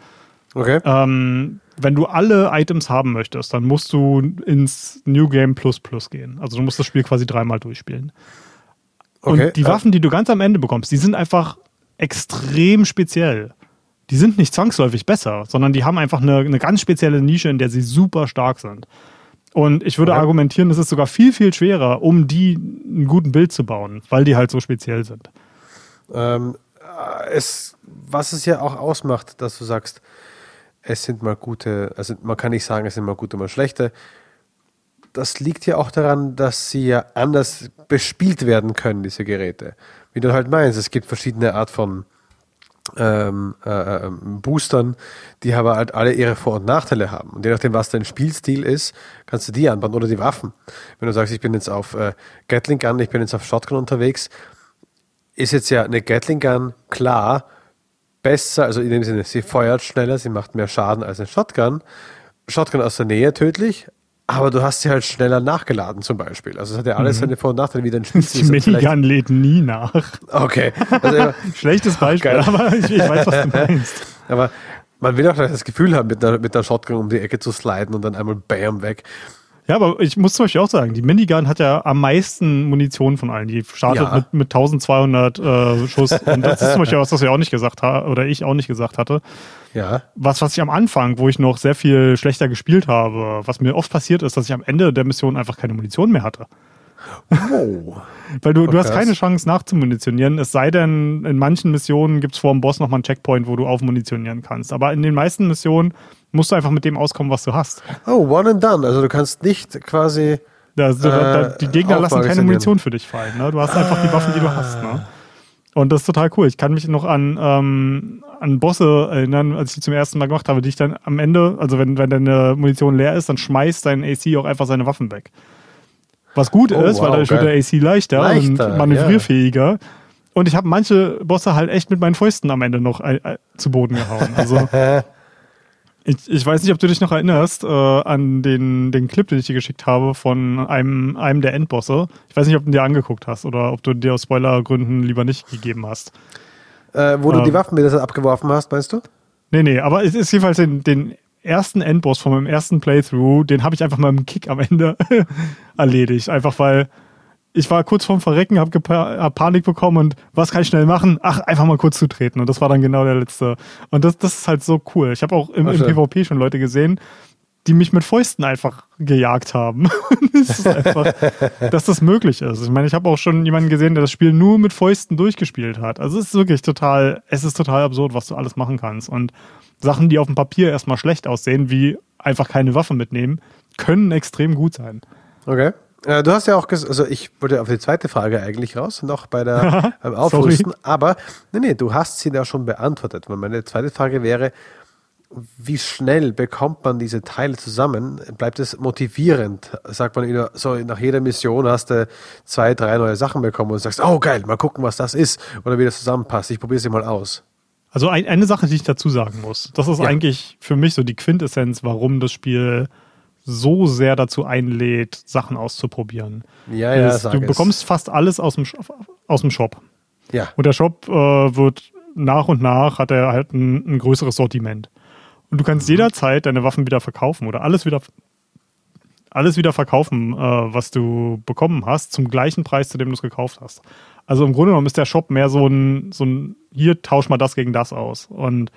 A: okay. ähm, wenn du alle Items haben möchtest, dann musst du ins New Game Plus Plus gehen. Also du musst das Spiel quasi dreimal durchspielen. Okay. Und die Waffen, die du ganz am Ende bekommst, die sind einfach extrem speziell. Die sind nicht zwangsläufig besser, sondern die haben einfach eine, eine ganz spezielle Nische, in der sie super stark sind. Und ich würde okay. argumentieren, es ist sogar viel, viel schwerer, um die ein guten Bild zu bauen, weil die halt so speziell sind.
B: Ähm, es, was es ja auch ausmacht, dass du sagst, es sind mal gute, also man kann nicht sagen, es sind mal gute, mal schlechte. Das liegt ja auch daran, dass sie ja anders bespielt werden können, diese Geräte wie du halt meinst, es gibt verschiedene Art von ähm, äh, ähm, Boostern, die aber halt alle ihre Vor- und Nachteile haben. Und je nachdem, was dein Spielstil ist, kannst du die anbauen oder die Waffen. Wenn du sagst, ich bin jetzt auf äh, Gatling Gun, ich bin jetzt auf Shotgun unterwegs, ist jetzt ja eine Gatling Gun klar besser, also in dem Sinne, sie feuert schneller, sie macht mehr Schaden als eine Shotgun. Shotgun aus der Nähe tödlich, aber du hast sie halt schneller nachgeladen zum Beispiel. Also es hat ja alles mhm. seine Vor- und Nachteile, wie dein Spiel
A: Die Minigun lädt nie nach.
B: Okay.
A: Also, Schlechtes Beispiel, geil. aber ich, ich, weiß, was du meinst.
B: Aber man will auch das Gefühl haben, mit einer, mit einer Shotgun um die Ecke zu sliden und dann einmal Bam weg.
A: Ja, aber ich muss zum Beispiel auch sagen, die Minigun hat ja am meisten Munition von allen. Die startet ja. mit, mit 1200 äh, Schuss. Und das ist zum Beispiel was, was wir auch nicht gesagt haben, oder ich auch nicht gesagt hatte.
B: Ja.
A: Was, was ich am Anfang, wo ich noch sehr viel schlechter gespielt habe, was mir oft passiert ist, dass ich am Ende der Mission einfach keine Munition mehr hatte.
B: Wow.
A: Weil du, du hast keine Chance nachzumunitionieren, es sei denn, in manchen Missionen gibt es vor dem Boss nochmal einen Checkpoint, wo du aufmunitionieren kannst. Aber in den meisten Missionen musst du einfach mit dem auskommen, was du hast.
B: Oh, one and done. Also du kannst nicht quasi.
A: Also, äh, die Gegner lassen keine Munition für dich fallen. Ne? Du hast einfach die Waffen, die du hast. Ne? Und das ist total cool. Ich kann mich noch an, ähm, an Bosse erinnern, als ich die zum ersten Mal gemacht habe, die ich dann am Ende, also wenn, wenn deine Munition leer ist, dann schmeißt dein AC auch einfach seine Waffen weg. Was gut oh, ist, wow, weil dadurch wird der AC leichter, leichter und manövrierfähiger. Yeah. Und ich habe manche Bosse halt echt mit meinen Fäusten am Ende noch äh, äh zu Boden gehauen. Also Ich, ich weiß nicht, ob du dich noch erinnerst äh, an den, den Clip, den ich dir geschickt habe von einem, einem der Endbosse. Ich weiß nicht, ob du dir angeguckt hast oder ob du dir aus Spoilergründen lieber nicht gegeben hast.
B: Äh, wo du die ähm. Waffen mit abgeworfen hast, meinst du?
A: Nee, nee, aber es ist jedenfalls den, den ersten Endboss von meinem ersten Playthrough, den habe ich einfach mal im Kick am Ende erledigt. Einfach weil ich war kurz vorm Verrecken, habe hab Panik bekommen und was kann ich schnell machen? Ach, einfach mal kurz zutreten. Und das war dann genau der letzte. Und das, das ist halt so cool. Ich habe auch im, im PvP schon Leute gesehen, die mich mit Fäusten einfach gejagt haben. das ist einfach, dass das möglich ist. Ich meine, ich habe auch schon jemanden gesehen, der das Spiel nur mit Fäusten durchgespielt hat. Also es ist wirklich total, es ist total absurd, was du alles machen kannst. Und Sachen, die auf dem Papier erstmal schlecht aussehen, wie einfach keine Waffe mitnehmen, können extrem gut sein.
B: Okay. Äh, du hast ja auch gesagt, also ich wollte auf die zweite Frage eigentlich raus, noch bei der beim Aufrüsten, aber nee, nee, du hast sie ja schon beantwortet. Meine zweite Frage wäre, wie schnell bekommt man diese Teile zusammen? Bleibt es motivierend? Sagt man, so nach jeder Mission hast du zwei, drei neue Sachen bekommen und sagst, oh geil, mal gucken, was das ist oder wie das zusammenpasst. Ich probiere sie mal aus.
A: Also ein, eine Sache, die ich dazu sagen muss, das ist ja. eigentlich für mich so die Quintessenz, warum das Spiel so sehr dazu einlädt, Sachen auszuprobieren.
B: Ja, ja,
A: ist, Du bekommst es. fast alles aus dem, aus dem Shop.
B: Ja.
A: Und der Shop äh, wird nach und nach hat er halt ein, ein größeres Sortiment. Und du kannst mhm. jederzeit deine Waffen wieder verkaufen oder alles wieder alles wieder verkaufen, äh, was du bekommen hast, zum gleichen Preis, zu dem du es gekauft hast. Also im Grunde genommen ist der Shop mehr so ein, so ein hier tausch mal das gegen das aus. Und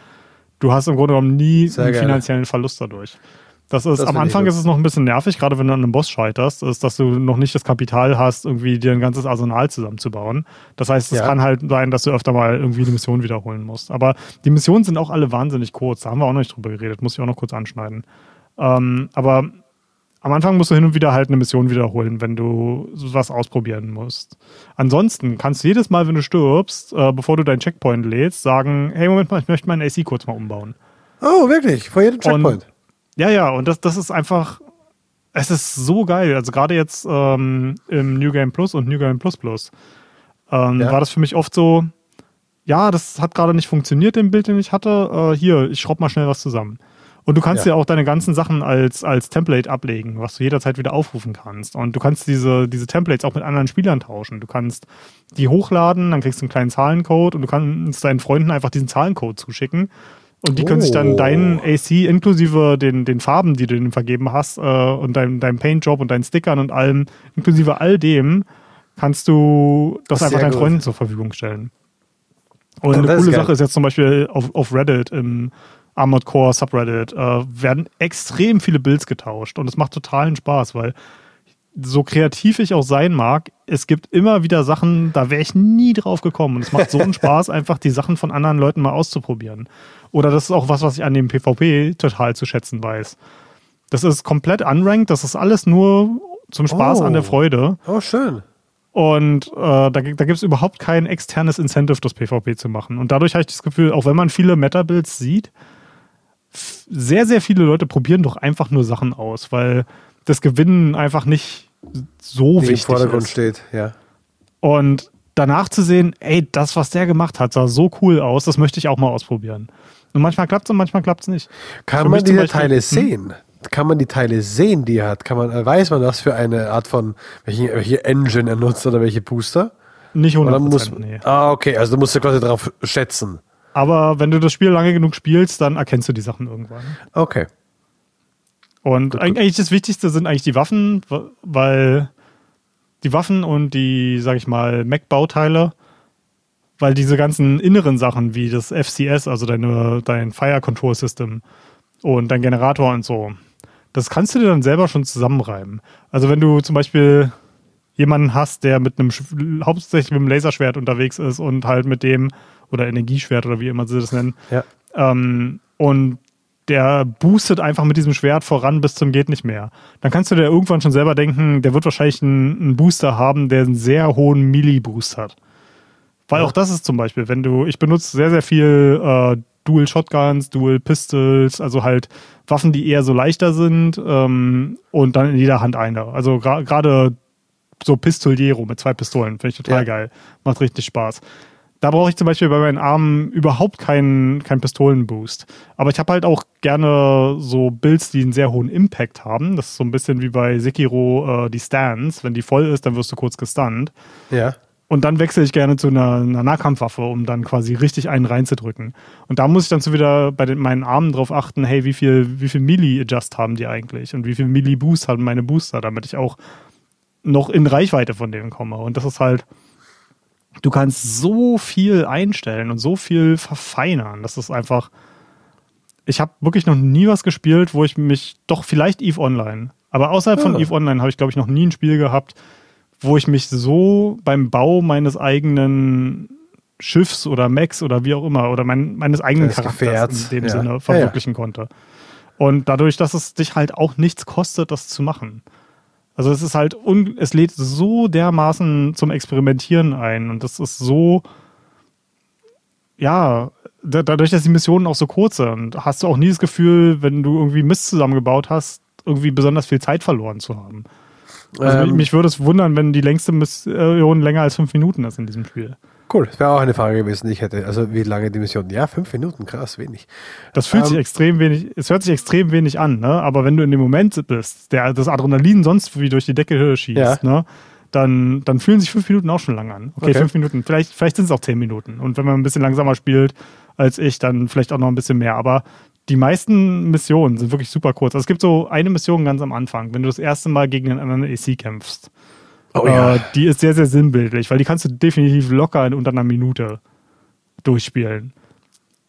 A: du hast im Grunde genommen nie Sehr einen geil. finanziellen Verlust dadurch. Das ist, das am Anfang ist es noch ein bisschen nervig, gerade wenn du an einem Boss scheiterst, ist, dass du noch nicht das Kapital hast, irgendwie dir ein ganzes Arsenal zusammenzubauen. Das heißt, es ja. kann halt sein, dass du öfter mal irgendwie eine Mission wiederholen musst. Aber die Missionen sind auch alle wahnsinnig kurz. Da haben wir auch noch nicht drüber geredet, muss ich auch noch kurz anschneiden. Ähm, aber am Anfang musst du hin und wieder halt eine Mission wiederholen, wenn du was ausprobieren musst. Ansonsten kannst du jedes Mal, wenn du stirbst, äh, bevor du deinen Checkpoint lädst, sagen, hey, Moment mal, ich möchte meinen AC kurz mal umbauen.
B: Oh, wirklich? Vor jedem Checkpoint?
A: Und, ja, ja, und das, das ist einfach, es ist so geil. Also gerade jetzt ähm, im New Game Plus und New Game Plus Plus ähm, ja. war das für mich oft so, ja, das hat gerade nicht funktioniert, im Bild, den ich hatte. Äh, hier, ich schraub mal schnell was zusammen. Und du kannst ja. ja auch deine ganzen Sachen als, als Template ablegen, was du jederzeit wieder aufrufen kannst. Und du kannst diese, diese Templates auch mit anderen Spielern tauschen. Du kannst die hochladen, dann kriegst du einen kleinen Zahlencode und du kannst deinen Freunden einfach diesen Zahlencode zuschicken. Und die oh. können sich dann deinen oh. AC inklusive den, den Farben, die du ihnen vergeben hast, äh, und deinem dein Paintjob und deinen Stickern und allem, inklusive all dem, kannst du das, das einfach deinen Freunden zur Verfügung stellen. Und ja, eine coole Sache ist jetzt zum Beispiel auf, auf Reddit im Armored Core Subreddit, äh, werden extrem viele Builds getauscht und es macht totalen Spaß, weil so kreativ ich auch sein mag, es gibt immer wieder Sachen, da wäre ich nie drauf gekommen. Und es macht so einen Spaß, einfach die Sachen von anderen Leuten mal auszuprobieren. Oder das ist auch was, was ich an dem PvP total zu schätzen weiß. Das ist komplett unranked, das ist alles nur zum Spaß oh. an der oh. Freude.
B: Oh, schön.
A: Und äh, da, da gibt es überhaupt kein externes Incentive, das PvP zu machen. Und dadurch habe ich das Gefühl, auch wenn man viele Meta-Builds sieht, sehr, sehr viele Leute probieren doch einfach nur Sachen aus, weil das Gewinnen einfach nicht so Die wichtig im Vordergrund ist.
B: steht, ja.
A: Und danach zu sehen, ey, das, was der gemacht hat, sah so cool aus, das möchte ich auch mal ausprobieren. Und manchmal klappt es und manchmal klappt es nicht.
B: Kann man diese Beispiel, Teile hm? sehen? Kann man die Teile sehen, die er hat? Kann man, weiß man, was für eine Art von, welche, welche Engine er nutzt oder welche Booster?
A: Nicht 100%,
B: muss, nee. Ah, okay, also du musst ja quasi darauf schätzen.
A: Aber wenn du das Spiel lange genug spielst, dann erkennst du die Sachen irgendwann.
B: Okay.
A: Und gut, eigentlich gut. das Wichtigste sind eigentlich die Waffen, weil die Waffen und die, sag ich mal, Mac-Bauteile, weil diese ganzen inneren Sachen wie das FCS, also deine, dein Fire Control System und dein Generator und so, das kannst du dir dann selber schon zusammenreiben. Also wenn du zum Beispiel jemanden hast, der mit einem hauptsächlich mit einem Laserschwert unterwegs ist und halt mit dem oder Energieschwert oder wie immer sie das nennen.
B: Ja.
A: Ähm, und der boostet einfach mit diesem Schwert voran bis zum geht nicht mehr. Dann kannst du dir irgendwann schon selber denken, der wird wahrscheinlich einen, einen Booster haben, der einen sehr hohen Milli-Boost hat. Weil ja. auch das ist zum Beispiel, wenn du, ich benutze sehr, sehr viel äh, Dual Shotguns, Dual Pistols, also halt Waffen, die eher so leichter sind ähm, und dann in jeder Hand eine. Also gerade so Pistoliero mit zwei Pistolen, finde ich total ja. geil. Macht richtig Spaß. Da brauche ich zum Beispiel bei meinen Armen überhaupt keinen, keinen Pistolenboost. Aber ich habe halt auch gerne so Builds, die einen sehr hohen Impact haben. Das ist so ein bisschen wie bei Sekiro äh, die Stance. Wenn die voll ist, dann wirst du kurz gestunt.
B: Ja.
A: Und dann wechsle ich gerne zu einer, einer, Nahkampfwaffe, um dann quasi richtig einen reinzudrücken. Und da muss ich dann so wieder bei den, meinen Armen drauf achten, hey, wie viel, wie viel Melee-Adjust haben die eigentlich? Und wie viel Melee-Boost haben meine Booster, damit ich auch noch in Reichweite von denen komme. Und das ist halt, du kannst so viel einstellen und so viel verfeinern. Das ist einfach. Ich habe wirklich noch nie was gespielt, wo ich mich doch vielleicht Eve Online. Aber außerhalb ja. von Eve Online habe ich, glaube ich, noch nie ein Spiel gehabt, wo ich mich so beim Bau meines eigenen Schiffs oder Max oder wie auch immer oder mein, meines eigenen Charakters Gefährt. in dem ja. Sinne verwirklichen ja, konnte. Und dadurch, dass es dich halt auch nichts kostet, das zu machen. Also es ist halt, es lädt so dermaßen zum Experimentieren ein und das ist so, ja, dadurch, dass die Missionen auch so kurz sind, hast du auch nie das Gefühl, wenn du irgendwie Mist zusammengebaut hast, irgendwie besonders viel Zeit verloren zu haben. Also ähm, mich, mich würde es wundern, wenn die längste Mission länger als fünf Minuten ist in diesem Spiel.
B: Cool, das wäre auch eine Frage gewesen, die ich hätte. Also wie lange die Mission? Ja, fünf Minuten, krass, wenig.
A: Das fühlt um, sich ähm, extrem wenig, es hört sich extrem wenig an, ne? Aber wenn du in dem Moment bist, der das Adrenalin sonst wie durch die Decke schießt, ja. ne? dann, dann fühlen sich fünf Minuten auch schon lang an. Okay,
B: Okay.
A: fünf Minuten, vielleicht, vielleicht sind es auch zehn Minuten. Und wenn man ein bisschen langsamer spielt als ich, dann vielleicht auch noch ein bisschen mehr. Aber die meisten Missionen sind wirklich super kurz. Also es gibt so eine Mission ganz am Anfang, wenn du das erste Mal gegen einen anderen AC kämpfst.
B: Oh
A: Äh, die ist sehr, sehr sinnbildlich, weil die kannst du definitiv locker in unter einer Minute durchspielen.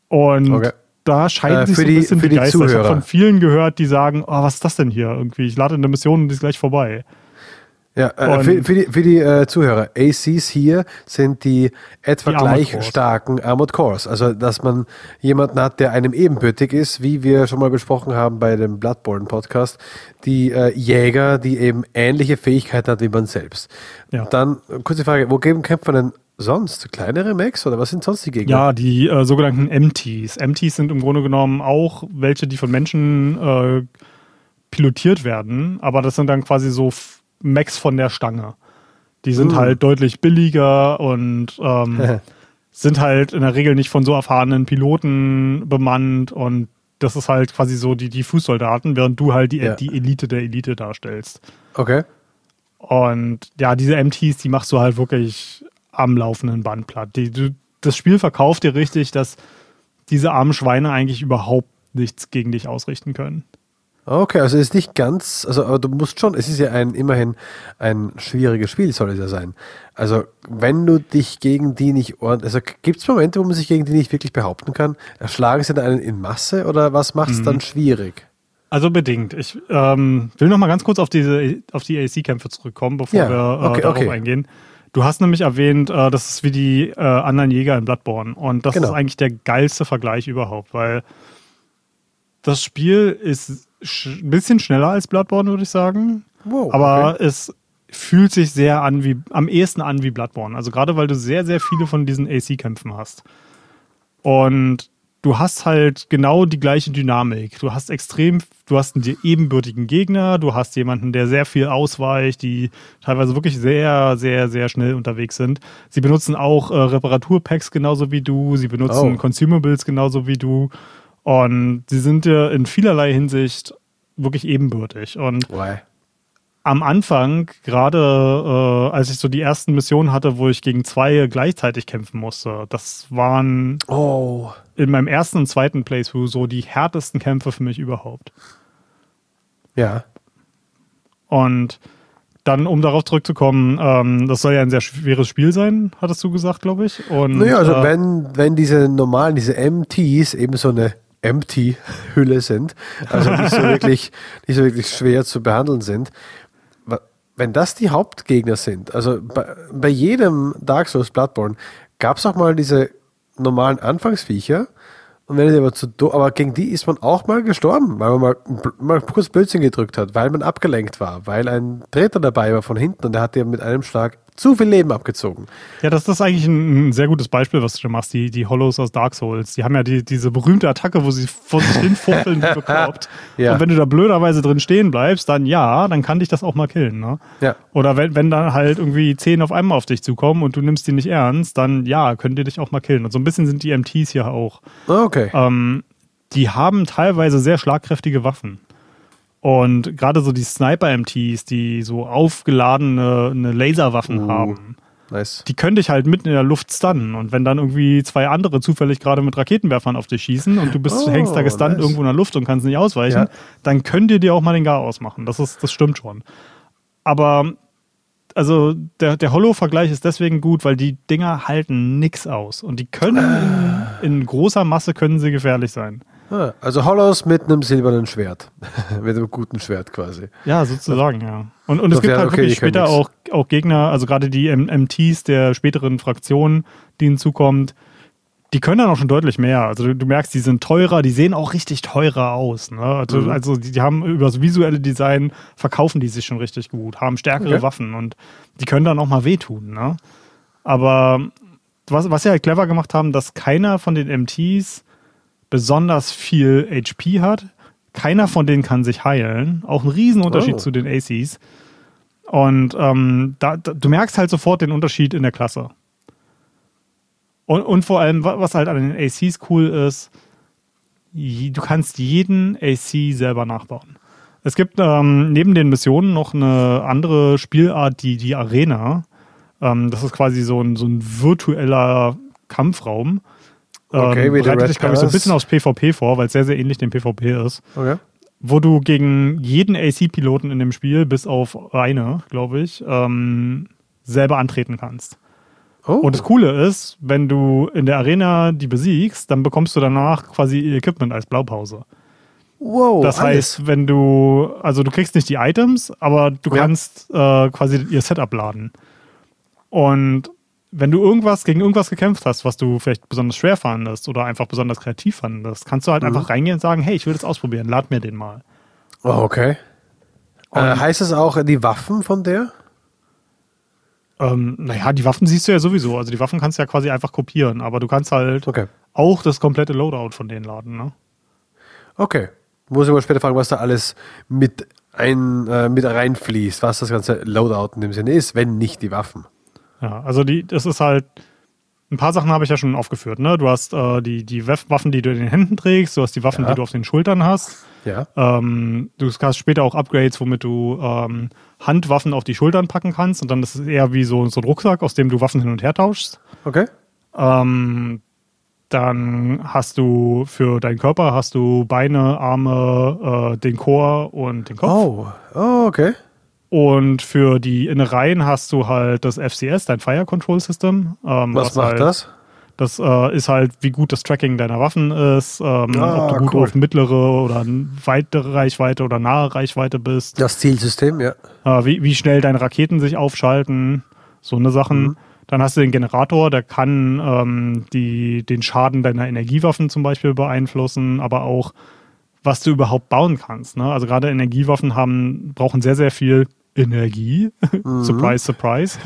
A: Und
B: Okay.
A: da scheiden
B: Äh,
A: sich so ein
B: die-
A: bisschen die
B: die
A: Geister. Ich habe
B: Zuhörer.
A: von vielen gehört, die sagen, oh, was ist das denn hier irgendwie? Ich lade eine Mission und die ist gleich vorbei.
B: Ja, äh, für, für die, für die äh, Zuhörer, ACs hier sind die etwa
A: Die
B: gleich starken Armored Cores. Also, dass man jemanden hat, der einem ebenbürtig ist, wie wir schon mal besprochen haben bei dem Bloodborne Podcast, die äh, Jäger, die eben ähnliche Fähigkeiten hat wie man selbst.
A: Ja.
B: Dann, kurze Frage, wo geben Kämpfer denn sonst? Kleinere Mechs oder was sind sonst die Gegner?
A: Ja, die äh, sogenannten MTs. MTs sind im Grunde genommen auch welche, die von Menschen äh, pilotiert werden, aber das sind dann quasi so Mechs von der Stange. Die sind
B: Uh.
A: halt deutlich billiger und ähm, sind halt in der Regel nicht von so erfahrenen Piloten bemannt und das ist halt quasi so die, die Fußsoldaten, während du halt die,
B: Ja.
A: die Elite der Elite darstellst.
B: Okay.
A: Und ja, diese MTs, die machst du halt wirklich am laufenden Band platt. Die, du, das Spiel verkauft dir richtig, dass diese armen Schweine eigentlich überhaupt nichts gegen dich ausrichten können.
B: Okay, also es ist nicht ganz, also aber du musst schon, es ist ja ein immerhin ein schwieriges Spiel, soll es ja sein. Also wenn du dich gegen die nicht ordentlich, also gibt es Momente, wo man sich gegen die nicht wirklich behaupten kann? Erschlagen sie dann einen in Masse oder was macht es
A: Mhm.
B: dann schwierig?
A: Also bedingt. Ich ähm, will noch mal ganz kurz auf diese auf die AC-Kämpfe zurückkommen, bevor
B: Ja,
A: wir äh,
B: okay,
A: darauf
B: okay.
A: eingehen. Du hast nämlich erwähnt, äh, das ist wie die äh, anderen Jäger in Bloodborne. Und das
B: Genau.
A: ist eigentlich der geilste Vergleich überhaupt, weil das Spiel ist sch ein bisschen schneller als Bloodborne, würde ich sagen.
B: Wow,
A: Aber es fühlt sich sehr an wie, am ehesten an wie Bloodborne. Also gerade weil du sehr, sehr viele von diesen AC-Kämpfen hast. Und du hast halt genau die gleiche Dynamik. Du hast extrem, du hast einen dir ebenbürtigen Gegner, du hast jemanden, der sehr viel ausweicht, die teilweise wirklich sehr, sehr, sehr schnell unterwegs sind. Sie benutzen auch äh, Reparaturpacks genauso wie du, sie benutzen
B: Oh.
A: Consumables genauso wie du. Und sie sind dir in vielerlei Hinsicht wirklich ebenbürtig. Und
B: Why?
A: am Anfang, gerade äh, als ich so die ersten Missionen hatte, wo ich gegen zwei gleichzeitig kämpfen musste, das waren
B: Oh.
A: in meinem ersten und zweiten Playthrough so die härtesten Kämpfe für mich überhaupt.
B: Ja.
A: Und dann, um darauf zurückzukommen, ähm, das soll ja ein sehr schweres Spiel sein, hattest du gesagt, glaube ich. Und,
B: Naja, also
A: äh,
B: wenn, wenn diese normalen, diese MTs eben so eine Empty-Hülle sind, also nicht so wirklich, nicht so wirklich schwer zu behandeln sind, wenn das die Hauptgegner sind, also bei, bei jedem Dark Souls Bloodborne gab es auch mal diese normalen Anfangsviecher und wenn die aber zu do aber gegen die ist man auch mal gestorben, weil man mal, mal kurz Blödsinn gedrückt hat, weil man abgelenkt war, weil ein Dritter dabei war von hinten und der hat dir mit einem Schlag zu viel Leben abgezogen.
A: Ja, das ist eigentlich ein, ein sehr gutes Beispiel, was du da machst. Die, die Hollows aus Dark Souls. Die haben ja die, diese berühmte Attacke, wo sie vor sich hin fuchteln wie bekloppt.
B: Ja.
A: Und wenn du da blöderweise drin stehen bleibst, dann ja, dann kann dich das auch mal killen. Ne?
B: Ja.
A: Oder wenn, wenn dann halt irgendwie zehn auf einmal auf dich zukommen und du nimmst die nicht ernst, dann ja, können die dich auch mal killen. Und so ein bisschen sind die MTs hier auch.
B: Ah, Okay.
A: Ähm, die haben teilweise sehr schlagkräftige Waffen. Und gerade so die Sniper-MTs, die so aufgeladene Laserwaffen
B: Uh.
A: haben,
B: Nice.
A: die können dich halt mitten in der Luft stunnen. Und wenn dann irgendwie zwei andere zufällig gerade mit Raketenwerfern auf dich schießen und du bist,
B: Oh,
A: hängst da gestunt
B: nice.
A: irgendwo in der Luft und kannst nicht ausweichen,
B: Ja.
A: dann können die dir auch mal den Gar ausmachen. Das, ist, das stimmt schon. Aber also der, der Hollow-Vergleich ist deswegen gut, weil die Dinger halten nix aus. Und die können in, in großer Masse können sie gefährlich sein.
B: Ah, also Hollows mit einem silbernen Schwert. mit einem guten Schwert quasi.
A: Ja, sozusagen, ja. Und, und es gibt halt
B: okay,
A: wirklich später
B: nix.
A: auch, auch Gegner, also gerade die MTs der späteren Fraktionen, die hinzukommt, die können dann auch schon deutlich mehr. Also du, du merkst, die sind teurer, die sehen auch richtig teurer aus. Ne? Also,
B: Mhm.
A: also die, die haben über das visuelle Design verkaufen die sich schon richtig gut, haben stärkere
B: Okay.
A: Waffen und die können dann auch mal wehtun. Ne? Aber was, was sie halt clever gemacht haben, dass keiner von den MTs besonders viel HP hat. Keiner von denen kann sich heilen. Auch ein Riesenunterschied
B: Oh.
A: zu den ACs. Und ähm, da, da, du merkst halt sofort den Unterschied in der Klasse. Und, und vor allem, wa- was halt an den ACs cool ist, du kannst jeden AC selber nachbauen. Es gibt ähm, neben den Missionen noch eine andere Spielart, die, die Arena. Ähm, das ist quasi so ein, so ein virtueller Kampfraum.
B: Okay,
A: ähm, bereitet sich, glaube ich, so ein bisschen aufs PvP vor, weil es sehr, sehr ähnlich dem PvP ist.
B: Okay.
A: Wo du gegen jeden AC-Piloten in dem Spiel, bis auf eine, glaube ich, ähm, selber antreten kannst.
B: Oh,
A: Und das Coole ist, wenn du in der Arena die besiegst, dann bekommst du danach quasi ihr Equipment als Blaupause.
B: wow,
A: Das
B: alles.
A: heißt, wenn du, also du kriegst nicht die Items, aber du
B: Ja.
A: kannst äh, quasi ihr Setup laden. Und wenn du irgendwas gegen irgendwas gekämpft hast, was du vielleicht besonders schwer fandest oder einfach besonders kreativ fandest, kannst du halt
B: Mhm.
A: einfach reingehen und sagen, hey, ich will das ausprobieren, lad mir den mal.
B: Oh, okay. Äh, heißt es auch die Waffen von der?
A: Ähm, naja, die Waffen siehst du ja sowieso. Also die Waffen kannst du ja quasi einfach kopieren, aber du kannst halt
B: Okay.
A: auch das komplette Loadout von denen laden. Ne?
B: Okay. Muss ich mal später fragen, was da alles mit, ein, äh, mit reinfließt, was das ganze Loadout in dem Sinne ist, wenn nicht die Waffen.
A: Ja, also die, das ist halt, ein paar Sachen habe ich ja schon aufgeführt. Ne? Du hast äh, die, die Waffen, die du in den Händen trägst, du hast die Waffen,
B: Ja.
A: die du auf den Schultern hast.
B: Ja.
A: Ähm, du hast später auch Upgrades, womit du ähm, Handwaffen auf die Schultern packen kannst und dann ist es eher wie so, so ein Rucksack, aus dem du Waffen hin und her tauschst.
B: Okay.
A: Ähm, dann hast du für deinen Körper hast du Beine, Arme, äh, den Chor und den Kopf.
B: Oh, oh okay.
A: Und für die Innereien hast du halt das FCS, dein Fire Control System. Ähm,
B: Was macht
A: halt,
B: das?
A: Das äh, ist halt, wie gut das Tracking deiner Waffen ist, ähm,
B: Ah,
A: ob du gut
B: cool.
A: auf mittlere oder weitere Reichweite oder nahe Reichweite bist,
B: Das Zielsystem, ja.
A: äh, wie, wie schnell deine Raketen sich aufschalten, so eine Sachen.
B: Mhm.
A: Dann hast du den Generator, der kann ähm, die, den Schaden deiner Energiewaffen zum Beispiel beeinflussen, aber auch, was du überhaupt bauen kannst. Ne? Also gerade Energiewaffen haben, brauchen sehr, sehr viel Energie.
B: Mhm.
A: surprise, surprise.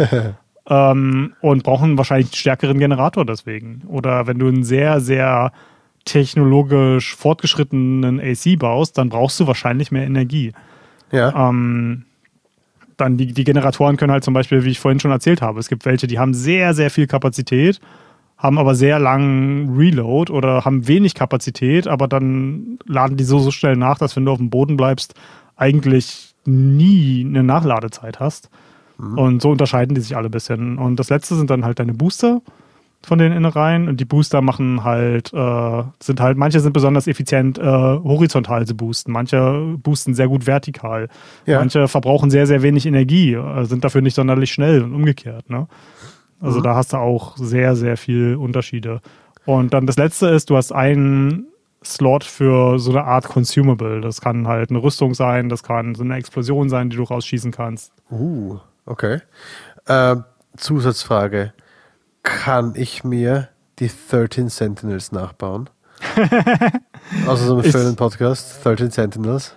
A: ähm, und brauchen wahrscheinlich einen stärkeren Generator deswegen. Oder wenn du einen sehr, sehr technologisch fortgeschrittenen AC baust, dann brauchst du wahrscheinlich mehr Energie.
B: Ja.
A: Ähm, dann die, die Generatoren können halt zum Beispiel, wie ich vorhin schon erzählt habe, es gibt welche, die haben sehr, sehr viel Kapazität, haben aber sehr langen Reload oder haben wenig Kapazität, aber dann laden die so, so schnell nach, dass wenn du auf dem Boden bleibst, eigentlich nie eine Nachladezeit hast. Und so unterscheiden die sich alle ein bisschen. Und das letzte sind dann halt deine Booster von den Innereien und die Booster machen halt, äh, sind halt, manche sind besonders effizient äh, horizontal zu boosten, manche boosten sehr gut vertikal,
B: Ja.
A: manche verbrauchen sehr, sehr wenig Energie, äh, sind dafür nicht sonderlich schnell und umgekehrt. Ne? Also da hast du auch sehr, sehr viel Unterschiede. Und dann das letzte ist, du hast einen Slot für so eine Art Consumable. Das kann halt eine Rüstung sein, das kann so eine Explosion sein, die du rausschießen kannst.
B: Uh, okay. Äh, Zusatzfrage. Kann ich mir die 13 Sentinels nachbauen? Außer so einem schönen Podcast, 13 Sentinels.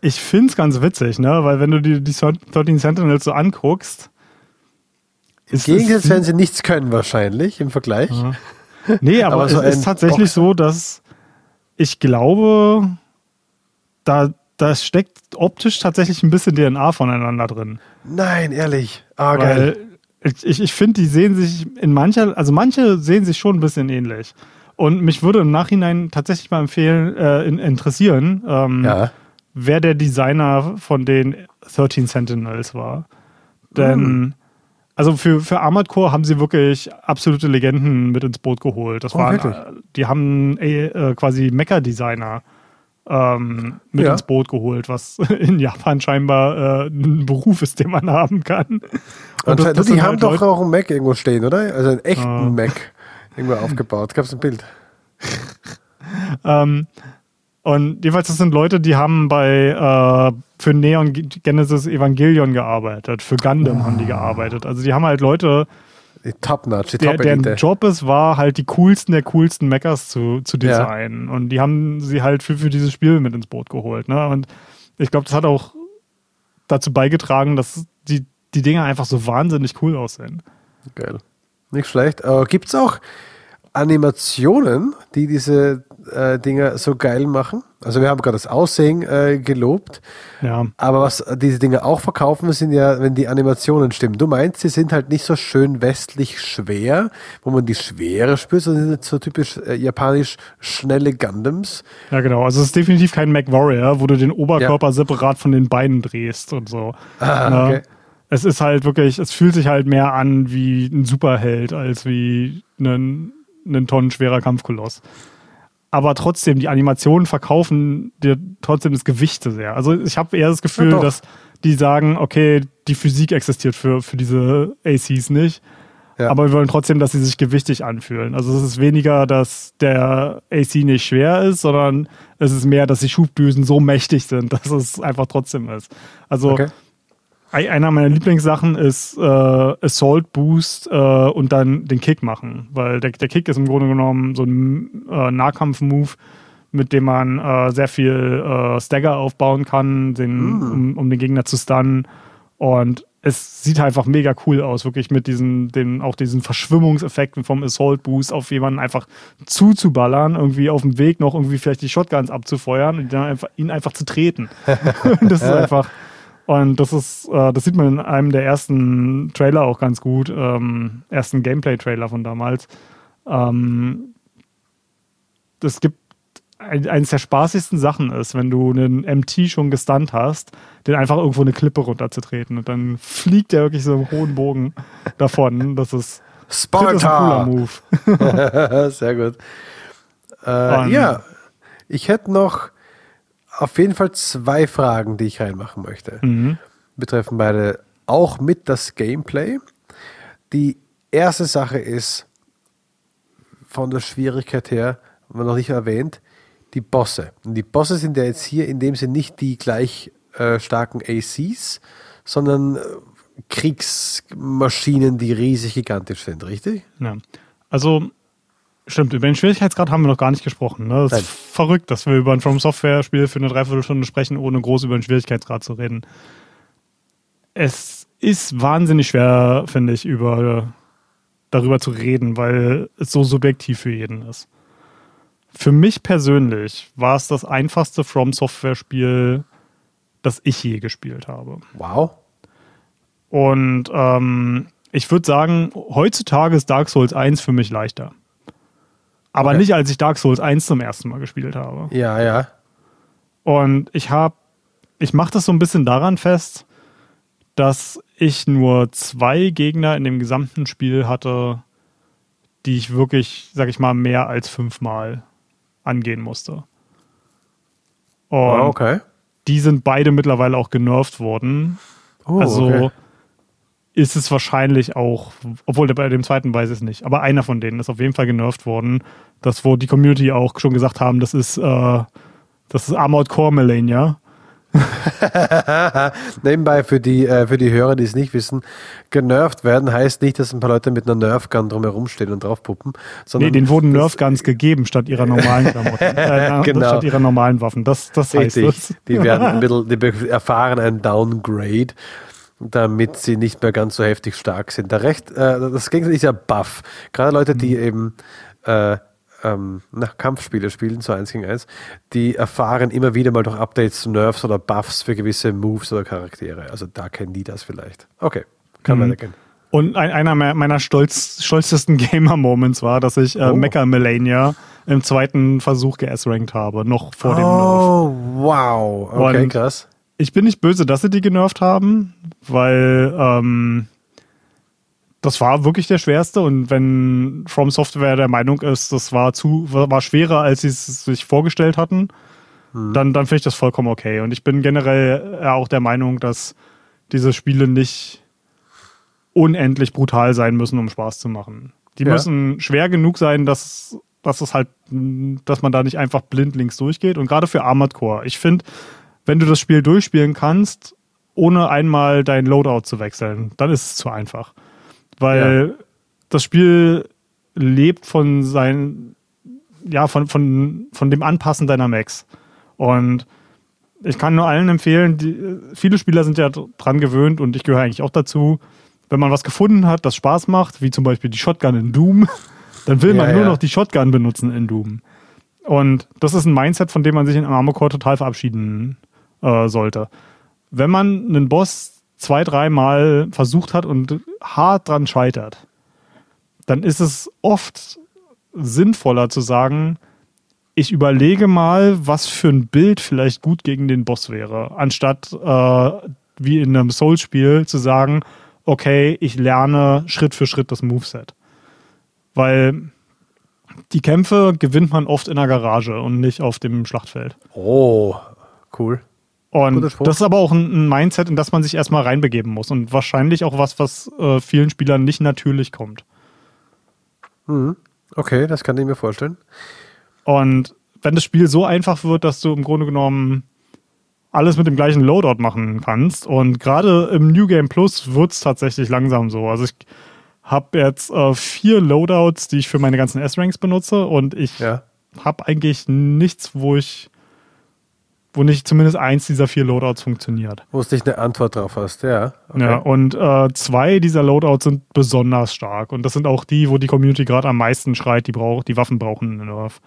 A: Ich finde es ganz witzig, ne? Weil wenn du dir die 13 Sentinels so anguckst, ist
B: Gegen
A: es-
B: jetzt werden sie nichts können wahrscheinlich im Vergleich.
A: Nee, aber,
B: Aber so
A: es ist tatsächlich
B: Boxer.
A: so, dass ich glaube, da, da steckt optisch tatsächlich ein bisschen DNA voneinander drin.
B: Nein, ehrlich. Ah, geil.
A: Ich, ich finde, die sehen sich in mancher, also manche sehen sich schon ein bisschen ähnlich. Und mich würde im Nachhinein tatsächlich mal empfehlen, äh, in, interessieren, ähm,
B: Ja.
A: wer der Designer von den 13 Sentinels war. Denn,
B: Hm.
A: Also für, für Armored Core haben sie wirklich absolute Legenden mit ins Boot geholt. Das
B: Oh,
A: waren,
B: wirklich?
A: äh, die haben äh, äh, quasi Mecha-Designer ähm, mit
B: Ja.
A: ins Boot geholt, was in Japan scheinbar äh, ein Beruf ist, den man haben kann. Und
B: Und die
A: sind
B: haben
A: halt
B: doch
A: Leute-
B: auch einen Mac irgendwo stehen, oder? Also einen echten
A: Ah.
B: Mac irgendwo aufgebaut. Gab es ein Bild?
A: Ähm, und jedenfalls, das sind Leute, die haben bei äh, für Neon Genesis Evangelion gearbeitet, für Gundam haben die gearbeitet. Also die haben halt Leute,
B: Die Top-Notch, die
A: der, deren. Job es war, halt die coolsten der coolsten Mechas zu, zu designen. Und die haben sie halt für, für dieses Spiel mit ins Boot geholt. Ne? Und ich glaube, das hat auch dazu beigetragen, dass die, die Dinger einfach so wahnsinnig cool aussehen.
B: Geil. Nicht schlecht. Aber gibt es auch Animationen, die diese äh, Dinger so geil machen. Also wir haben gerade das Aussehen äh, gelobt.
A: Ja.
B: Aber was diese Dinge auch verkaufen, sind ja, wenn die Animationen stimmen. Du meinst, sie sind halt nicht so schön westlich schwer, wo man die Schwere spürt, sondern sind so typisch äh, japanisch schnelle Gundams.
A: Ja, genau. Also es ist definitiv kein Mac Warrior, wo du den Oberkörper ja. separat von den Beinen drehst und so. Ah, okay. Es ist halt wirklich, es fühlt sich halt mehr an wie ein Superheld als wie ein, ein tonnenschwerer Kampfkoloss aber trotzdem, die Animationen verkaufen dir trotzdem das Gewicht sehr. Also ich habe eher das Gefühl, ja, dass die sagen, okay, die Physik existiert für, für diese ACs nicht. Ja. Aber wir wollen trotzdem, dass sie sich gewichtig anfühlen. Also es ist weniger, dass der AC nicht schwer ist, sondern es ist mehr, dass die Schubdüsen so mächtig sind, dass es einfach trotzdem ist. Also okay einer meiner Lieblingssachen ist äh, Assault Boost äh, und dann den Kick machen, weil der, der Kick ist im Grunde genommen so ein äh, Nahkampf-Move, mit dem man äh, sehr viel äh, Stagger aufbauen kann, den, mm. um, um, den Gegner zu stunnen. Und es sieht einfach mega cool aus, wirklich mit diesen, den, auch diesen Verschwimmungseffekten vom Assault Boost auf jemanden einfach zuzuballern, irgendwie auf dem Weg noch irgendwie vielleicht die Shotguns abzufeuern und dann einfach, ihn einfach zu treten. das ist einfach und das ist, äh, das sieht man in einem der ersten Trailer auch ganz gut, ähm, ersten Gameplay-Trailer von damals. Ähm, das gibt ein, eines der spaßigsten Sachen ist, wenn du einen MT schon gestunt hast, den einfach irgendwo eine Klippe runterzutreten und dann fliegt der wirklich so im hohen Bogen davon. Das ist,
B: Sparta. Das ist ein cooler Move. Sehr gut. Äh, ja, ich hätte noch auf jeden Fall zwei Fragen, die ich reinmachen möchte. Mhm. Betreffen beide auch mit das Gameplay. Die erste Sache ist von der Schwierigkeit her, haben wir noch nicht erwähnt, die Bosse. Und die Bosse sind ja jetzt hier in dem Sinne nicht die gleich äh, starken ACs, sondern äh, Kriegsmaschinen, die riesig gigantisch sind, richtig?
A: Ja. Also Stimmt, über den Schwierigkeitsgrad haben wir noch gar nicht gesprochen. Ne? Das Nein. ist verrückt, dass wir über ein From Software-Spiel für eine Dreiviertelstunde sprechen, ohne groß über den Schwierigkeitsgrad zu reden. Es ist wahnsinnig schwer, finde ich, über, darüber zu reden, weil es so subjektiv für jeden ist. Für mich persönlich war es das einfachste From Software-Spiel, das ich je gespielt habe.
B: Wow.
A: Und ähm, ich würde sagen, heutzutage ist Dark Souls 1 für mich leichter. Aber okay. nicht, als ich Dark Souls 1 zum ersten Mal gespielt habe.
B: Ja, ja.
A: Und ich habe, ich mache das so ein bisschen daran fest, dass ich nur zwei Gegner in dem gesamten Spiel hatte, die ich wirklich, sag ich mal, mehr als fünfmal angehen musste. Und oh, okay. die sind beide mittlerweile auch genervt worden. Oh, also okay ist es wahrscheinlich auch, obwohl bei dem zweiten weiß ich es nicht, aber einer von denen ist auf jeden Fall genervt worden. Das, wo die Community auch schon gesagt haben, das ist, äh, das ist Armored Core Melania.
B: Nebenbei für die, äh, für die Hörer, die es nicht wissen, genervt werden heißt nicht, dass ein paar Leute mit einer Nerfgun drumherum stehen und draufpuppen.
A: Sondern nee, denen wurden Nerfguns gegeben statt ihrer normalen Klamotten. Äh, genau. Statt ihrer normalen Waffen. Das, das heißt Richtig. das.
B: Die werden ein bisschen, die erfahren ein Downgrade damit sie nicht mehr ganz so heftig stark sind. Der Recht, äh, das Gegenteil ist ja Buff. Gerade Leute, die mhm. eben äh, ähm, nach Kampfspiele spielen, so eins gegen eins, die erfahren immer wieder mal durch Updates, Nerfs oder Buffs für gewisse Moves oder Charaktere. Also da kennen die das vielleicht. Okay, kann man mhm. erkennen.
A: Und ein, einer meiner stolz, stolzesten Gamer-Moments war, dass ich äh, oh. Mecha Melania im zweiten Versuch geS-rankt habe, noch vor dem oh, Nerf.
B: Oh, wow. Okay, Und krass
A: ich bin nicht böse, dass sie die genervt haben, weil ähm, das war wirklich der schwerste und wenn From Software der Meinung ist, das war zu war schwerer, als sie es sich vorgestellt hatten, hm. dann, dann finde ich das vollkommen okay. Und ich bin generell auch der Meinung, dass diese Spiele nicht unendlich brutal sein müssen, um Spaß zu machen. Die ja. müssen schwer genug sein, dass, dass es halt, dass man da nicht einfach blindlings durchgeht. Und gerade für Armored Core. Ich finde, wenn du das Spiel durchspielen kannst, ohne einmal dein Loadout zu wechseln, dann ist es zu einfach. Weil ja. das Spiel lebt von sein, ja, von, von, von dem Anpassen deiner Max. Und ich kann nur allen empfehlen, die, viele Spieler sind ja dran gewöhnt und ich gehöre eigentlich auch dazu, wenn man was gefunden hat, das Spaß macht, wie zum Beispiel die Shotgun in Doom, Dann will man
B: Ja,
A: nur
B: ja.
A: noch die Shotgun benutzen in Doom. Und das ist ein Mindset, von dem man sich in Armored Core total verabschieden äh, sollte. Wenn man einen Boss zwei, dreimal versucht hat und hart dran scheitert, dann ist es oft sinnvoller zu sagen, ich überlege mal, was für ein Bild vielleicht gut gegen den Boss wäre, anstatt äh, wie in einem Souls-Spiel zu sagen, okay, ich lerne Schritt für Schritt das Moveset. Weil die Kämpfe gewinnt man oft in der Garage und nicht auf dem Schlachtfeld.
B: Oh, cool.
A: Und das ist aber auch ein Mindset, in das man sich erstmal reinbegeben muss und wahrscheinlich auch was, was äh, vielen Spielern nicht natürlich kommt.
B: Okay, das kann ich mir vorstellen.
A: Und wenn das Spiel so einfach wird, dass du im Grunde genommen alles mit dem gleichen Loadout machen kannst und gerade im New Game Plus wird es tatsächlich langsam so. Also ich habe jetzt äh, vier Loadouts, die ich für meine ganzen S-Ranks benutze und ich
B: Ja.
A: habe eigentlich nichts, wo ich wo nicht zumindest eins dieser vier Loadouts funktioniert.
B: Wo du nicht eine Antwort drauf hast, ja. Okay.
A: Ja, und äh, zwei dieser Loadouts sind besonders stark. Und das sind auch die, wo die Community gerade am meisten schreit, die, brauch, die Waffen brauchen einen Nerf.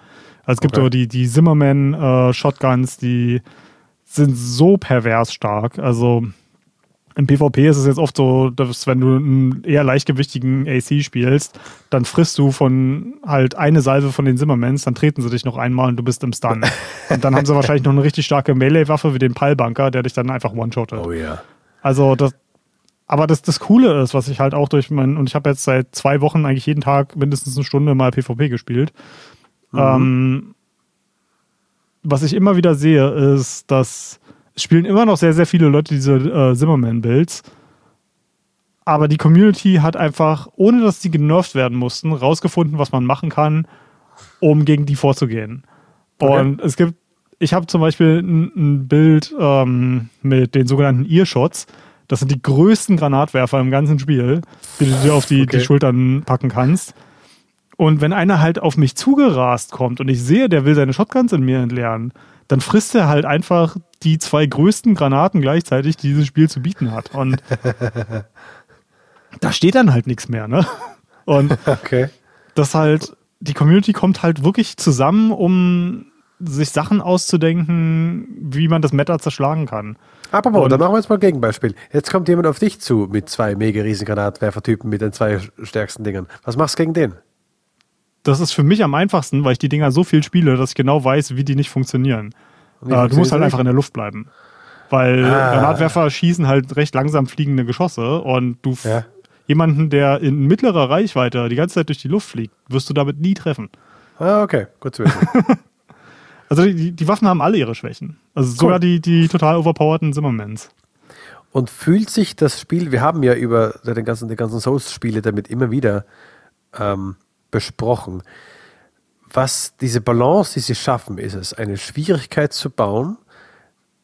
A: Also es gibt
B: Okay.
A: so die, die Zimmerman-Shotguns, die sind so pervers stark. Also im PvP ist es jetzt oft so, dass wenn du einen eher leichtgewichtigen AC spielst, dann frisst du von halt eine Salve von den Zimmermans, dann treten sie dich noch einmal und du bist im Stun. und dann haben sie wahrscheinlich noch eine richtig starke Melee-Waffe wie den Pallbunker, der dich dann einfach one-shottet.
B: Oh ja.
A: Also das, aber das, das Coole ist, was ich halt auch durch mein, und ich habe jetzt seit zwei Wochen eigentlich jeden Tag mindestens eine Stunde mal PvP gespielt. Ähm, was ich immer wieder sehe, ist, dass spielen immer noch sehr, sehr viele Leute diese äh, Zimmerman-Builds. Aber die Community hat einfach, ohne dass die genervt werden mussten, rausgefunden, was man machen kann, um gegen die vorzugehen.
B: Okay.
A: Und es gibt, ich habe zum Beispiel ein, ein Bild ähm, mit den sogenannten Earshots. Das sind die größten Granatwerfer im ganzen Spiel, die du dir auf die,
B: Okay.
A: die Schultern packen kannst. Und wenn einer halt auf mich zugerast kommt und ich sehe, der will seine Shotguns in mir entleeren, dann frisst er halt einfach die zwei größten Granaten gleichzeitig, die dieses Spiel zu bieten hat. Und da steht dann halt nichts mehr, ne? Und
B: Okay.
A: das halt, die Community kommt halt wirklich zusammen, um sich Sachen auszudenken, wie man das Meta zerschlagen kann.
B: Apropos,
A: Und-
B: dann machen wir jetzt mal ein Gegenbeispiel. Jetzt kommt jemand auf dich zu mit zwei mega riesen Granatwerfertypen mit den zwei stärksten Dingern. Was machst du gegen den?
A: Das ist für mich am einfachsten, weil ich die Dinger so viel spiele, dass ich genau weiß, wie die nicht funktionieren. Äh, du musst halt
B: das
A: einfach in der Luft bleiben. Weil
B: Ah.
A: Granatwerfer schießen halt recht langsam fliegende Geschosse und du
B: Ja.
A: jemanden, der in mittlerer Reichweite die ganze Zeit durch die Luft fliegt, wirst du damit nie treffen.
B: Ah, okay. Gut zu wissen.
A: Also die, die Waffen haben alle ihre Schwächen. Also sogar die, die total overpowerten Zimmermans.
B: Und fühlt sich das Spiel, wir haben ja über den ganzen, die ganzen Souls-Spiele damit immer wieder ähm, besprochen, was diese Balance, die sie schaffen, ist es, eine Schwierigkeit zu bauen,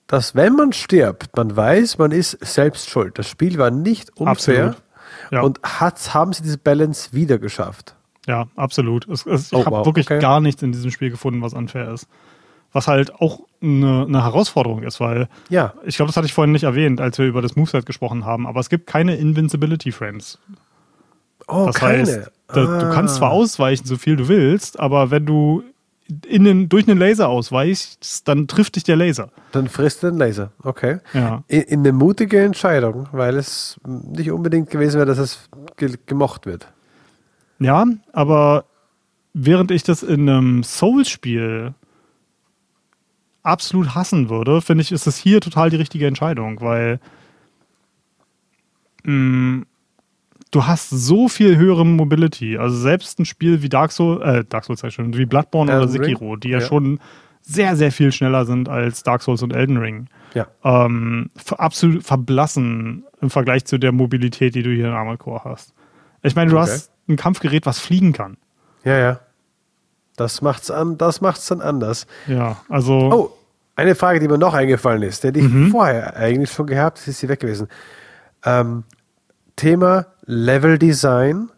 B: dass wenn man stirbt, man weiß, man ist selbst schuld. Das Spiel war nicht unfair.
A: Ja.
B: und hat, haben sie diese Balance wieder geschafft.
A: Ja, absolut. Es, es, ich
B: Oh,
A: habe
B: wow,
A: wirklich
B: okay.
A: gar nichts in diesem Spiel gefunden, was unfair ist. Was halt auch eine, eine Herausforderung ist, weil
B: Ja.
A: ich glaube, das hatte ich vorhin nicht erwähnt, als wir über das Moveset gesprochen haben, aber es gibt keine Invincibility Frames.
B: Oh,
A: Das
B: keine.
A: heißt, da, du kannst zwar
B: Ah.
A: ausweichen, so viel du willst, aber wenn du in den, durch einen Laser ausweichst, dann trifft dich der Laser.
B: Dann frisst du den Laser. Okay.
A: Ja.
B: In, in eine mutige Entscheidung, weil es nicht unbedingt gewesen wäre, dass es ge gemocht wird.
A: Ja, aber während ich das in einem Souls-Spiel absolut hassen würde, finde ich, ist es hier total die richtige Entscheidung, weil mh, du hast so viel höhere Mobility. Also selbst ein Spiel wie Dark Souls, äh, Dark Souls schon, wie Bloodborne oder
B: Elden Ring?
A: Sekiro, die ja,
B: Ja.
A: schon sehr, sehr viel schneller sind als Dark Souls und Elden Ring.
B: Ja.
A: Ähm, absolut verblassen im Vergleich zu der Mobilität, die du hier in Armored Core hast. Ich meine, du
B: Okay.
A: hast ein Kampfgerät, was fliegen kann.
B: Ja, ja. Das macht's an, das macht's dann anders.
A: Ja, also
B: Oh, eine Frage, die mir noch eingefallen ist, die hätte ich
A: Mhm.
B: vorher eigentlich schon gehabt, ist sie weg gewesen. Ähm, Thema Level Design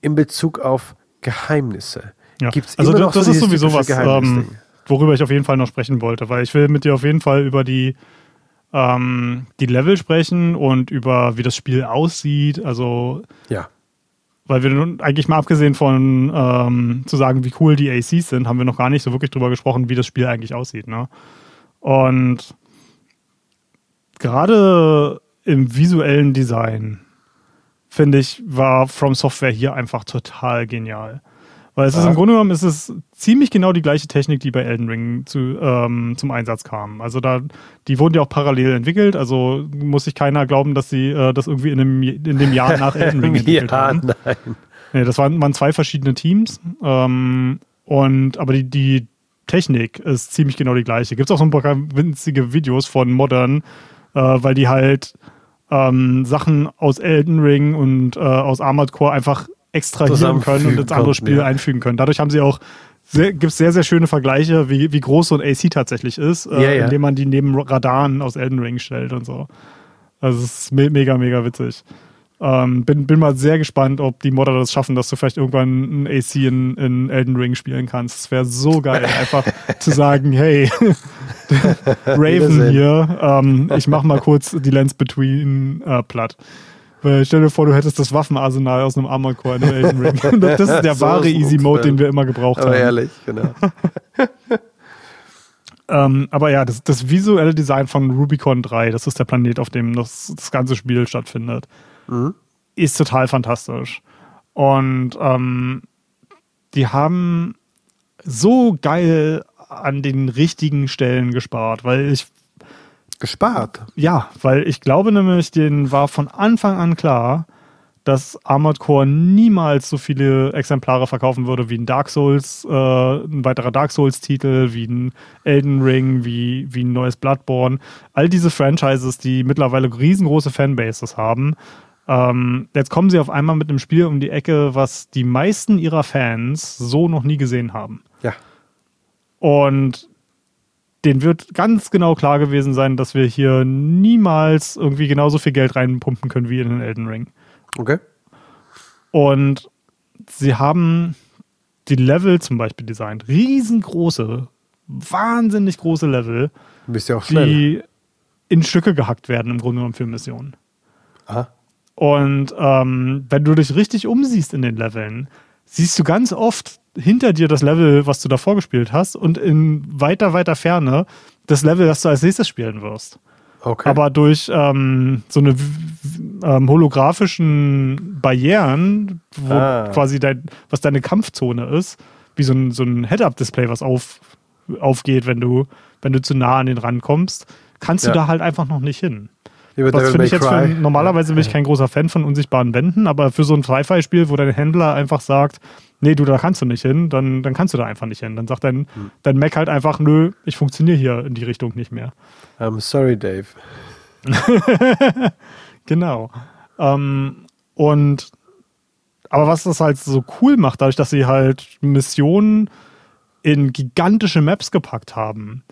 B: in Bezug auf Geheimnisse.
A: ja.
B: Gibt's
A: also
B: immer
A: das,
B: so
A: ist sowieso was, ähm, worüber ich auf jeden Fall noch sprechen wollte, weil ich will mit dir auf jeden Fall über die ähm, die Level sprechen und über wie das Spiel aussieht. Also
B: Ja.
A: Weil wir nun eigentlich mal abgesehen von ähm, zu sagen, wie cool die ACs sind, haben wir noch gar nicht so wirklich drüber gesprochen, wie das Spiel eigentlich aussieht. Ne? Und gerade im visuellen Design, finde ich, war From Software hier einfach total genial. Weil es ist im Grunde genommen ist es ziemlich genau die gleiche Technik, die bei Elden Ring zu, ähm, zum Einsatz kam. Also da, die wurden ja auch parallel entwickelt, also muss sich keiner glauben, dass sie äh, das irgendwie in dem, in dem Jahr nach Elden Ring entwickelt ja, haben. Nein. Nee, das waren, waren zwei verschiedene Teams. Ähm, und aber die, die Technik ist ziemlich genau die gleiche. Gibt es auch so ein paar winzige Videos von Modern, äh, weil die halt ähm, Sachen aus Elden Ring und äh, aus Armored Core einfach extrahieren können und ins andere Spiel ja. einfügen können. Dadurch haben sie auch gibt es sehr, sehr schöne Vergleiche, wie, wie groß so ein AC tatsächlich ist, äh, ja, ja. indem man die neben Radaren aus Elden Ring stellt und so. Also es ist me mega, mega witzig. Ähm, bin, bin mal sehr gespannt, ob die Modder das schaffen, dass du vielleicht irgendwann ein AC in, in Elden Ring spielen kannst. Es wäre so geil, einfach zu sagen, hey, Raven hier, ähm, ich mach mal kurz die Lens Between äh, platt. Weil stell dir vor, du hättest das Waffenarsenal aus einem Armored Core in Elden Ring. Das ist der so wahre Easy Mode, den wir immer gebraucht
B: aber
A: haben.
B: ehrlich, genau.
A: ähm, aber ja, das, das, visuelle Design von Rubicon 3, das ist der Planet, auf dem das, das ganze Spiel stattfindet, mhm. ist total fantastisch. Und ähm, die haben so geil an den richtigen Stellen gespart, weil ich
B: Gespart.
A: Ja, weil ich glaube nämlich, denen war von Anfang an klar, dass Armored Core niemals so viele Exemplare verkaufen würde wie ein Dark Souls, äh, ein weiterer Dark Souls-Titel, wie ein Elden Ring, wie, wie ein neues Bloodborne. All diese Franchises, die mittlerweile riesengroße Fanbases haben. Ähm, jetzt kommen sie auf einmal mit einem Spiel um die Ecke, was die meisten ihrer Fans so noch nie gesehen haben.
B: Ja.
A: Und denen wird ganz genau klar gewesen sein, dass wir hier niemals irgendwie genauso viel Geld reinpumpen können wie in den Elden Ring.
B: Okay.
A: Und sie haben die Level zum Beispiel designt. Riesengroße, wahnsinnig große Level,
B: bist ja auch schnell.
A: die in Stücke gehackt werden im Grunde genommen für Missionen.
B: Aha.
A: Und ähm, wenn du dich richtig umsiehst in den Leveln, siehst du ganz oft hinter dir das Level, was du davor gespielt hast, und in weiter, weiter Ferne das Level, das du als nächstes spielen wirst.
B: Okay.
A: Aber durch ähm, so eine ähm, holographischen Barrieren, wo ah. quasi dein, was deine Kampfzone ist, wie so ein, so ein Head-Up-Display, was auf, aufgeht, wenn du, wenn du zu nah an den rankommst, kannst ja. du da halt einfach noch nicht hin. Was finde ich jetzt für, normalerweise bin ich kein großer Fan von unsichtbaren Wänden, aber für so ein Sci-Fi-Spiel, wo dein Händler einfach sagt, nee, du, da kannst du nicht hin, dann, dann kannst du da einfach nicht hin. Dann sagt dein, hm. dein Mac halt einfach, nö, ich funktioniere hier in die Richtung nicht mehr.
B: I'm sorry, Dave.
A: genau. Ähm, und aber was das halt so cool macht, dadurch, dass sie halt Missionen in gigantische Maps gepackt haben,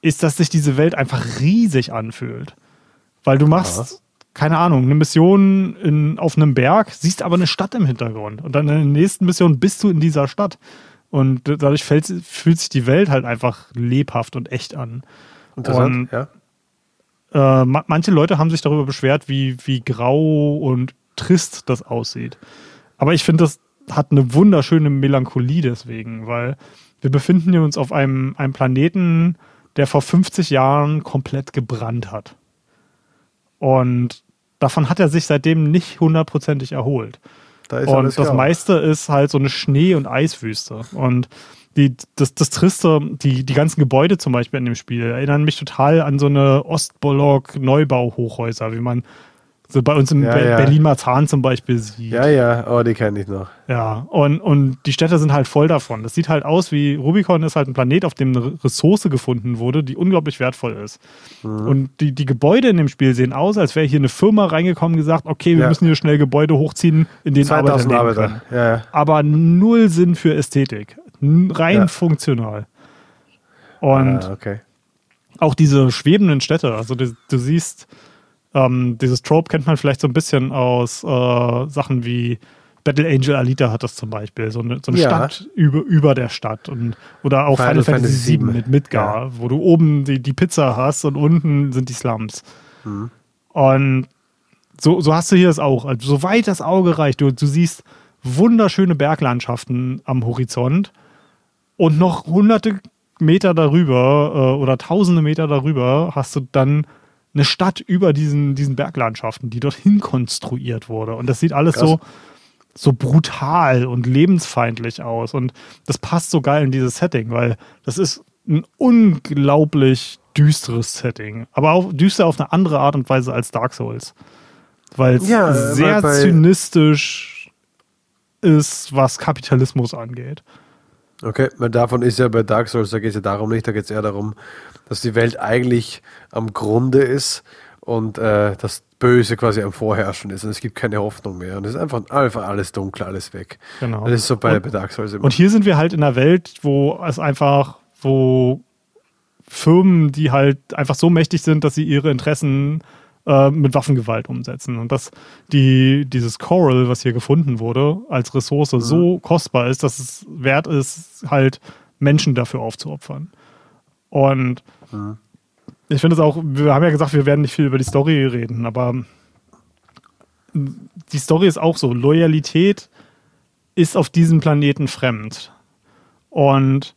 A: ist, dass sich diese Welt einfach riesig anfühlt. Weil du machst, ja. keine Ahnung, eine Mission in, auf einem Berg, siehst aber eine Stadt im Hintergrund. Und dann in der nächsten Mission bist du in dieser Stadt. Und dadurch fällt, fühlt sich die Welt halt einfach lebhaft und echt an.
B: Interessant, und, ja.
A: Äh, manche Leute haben sich darüber beschwert, wie, wie grau und trist das aussieht. Aber ich finde, das hat eine wunderschöne Melancholie deswegen, weil wir befinden uns auf einem, einem Planeten, der vor 50 Jahren komplett gebrannt hat. Und davon hat er sich seitdem nicht hundertprozentig erholt. Da und das klar. meiste ist halt so eine Schnee- und Eiswüste. Und die, das, das Triste, die, die ganzen Gebäude zum Beispiel in dem Spiel erinnern mich total an so eine Ostblock-Neubau-Hochhäuser, wie man so bei uns im ja, Be ja. Berlin-Marzahn zum Beispiel sieht.
B: Ja, ja, oh, die kenne ich noch.
A: Ja, und, und die Städte sind halt voll davon. Das sieht halt aus wie, Rubicon ist halt ein Planet, auf dem eine Ressource gefunden wurde, die unglaublich wertvoll ist. Mhm. Und die, die Gebäude in dem Spiel sehen aus, als wäre hier eine Firma reingekommen und gesagt, okay, wir ja. müssen hier schnell Gebäude hochziehen, in denen Arbeiter leben Arbeiter. können.
B: Ja,
A: Aber null Sinn für Ästhetik. Rein funktional. Und
B: ah, okay.
A: auch diese schwebenden Städte, also du, du siehst ähm, dieses Trope kennt man vielleicht so ein bisschen aus äh, Sachen wie Battle Angel Alita hat das zum Beispiel, so eine, so eine ja. Stadt über, über der Stadt und oder auch Final, Final Fantasy VII mit Midgar, ja. wo du oben die, die Pizza hast und unten sind die Slums. Mhm. Und so, so hast du hier das auch. Also, soweit das Auge reicht, du, du siehst wunderschöne Berglandschaften am Horizont und noch hunderte Meter darüber äh, oder tausende Meter darüber hast du dann eine Stadt über diesen, diesen Berglandschaften, die dorthin konstruiert wurde. Und das sieht alles so, so brutal und lebensfeindlich aus. Und das passt so geil in dieses Setting, weil das ist ein unglaublich düsteres Setting. Aber auch düster auf eine andere Art und Weise als Dark Souls. Weil es
B: Ja,
A: sehr zynistisch ist, was Kapitalismus angeht.
B: Okay, weil davon ist ja bei Dark Souls, da geht es ja darum nicht, da geht es eher darum, dass die Welt eigentlich am Grunde ist und äh, das Böse quasi am Vorherrschen ist und es gibt keine Hoffnung mehr und es ist einfach, einfach alles dunkel, alles weg.
A: Genau.
B: Das ist so bei,
A: Und-
B: bei Dark Souls immer.
A: Und hier sind wir halt in einer Welt, wo es einfach, wo Firmen, die halt einfach so mächtig sind, dass sie ihre Interessen äh, mit Waffengewalt umsetzen. Und dass die, dieses Coral, was hier gefunden wurde, als Ressource so kostbar ist, dass es wert ist, halt Menschen dafür aufzuopfern. Und ich finde es auch, wir haben ja gesagt, wir werden nicht viel über die Story reden, aber die Story ist auch so. Loyalität ist auf diesem Planeten fremd. Und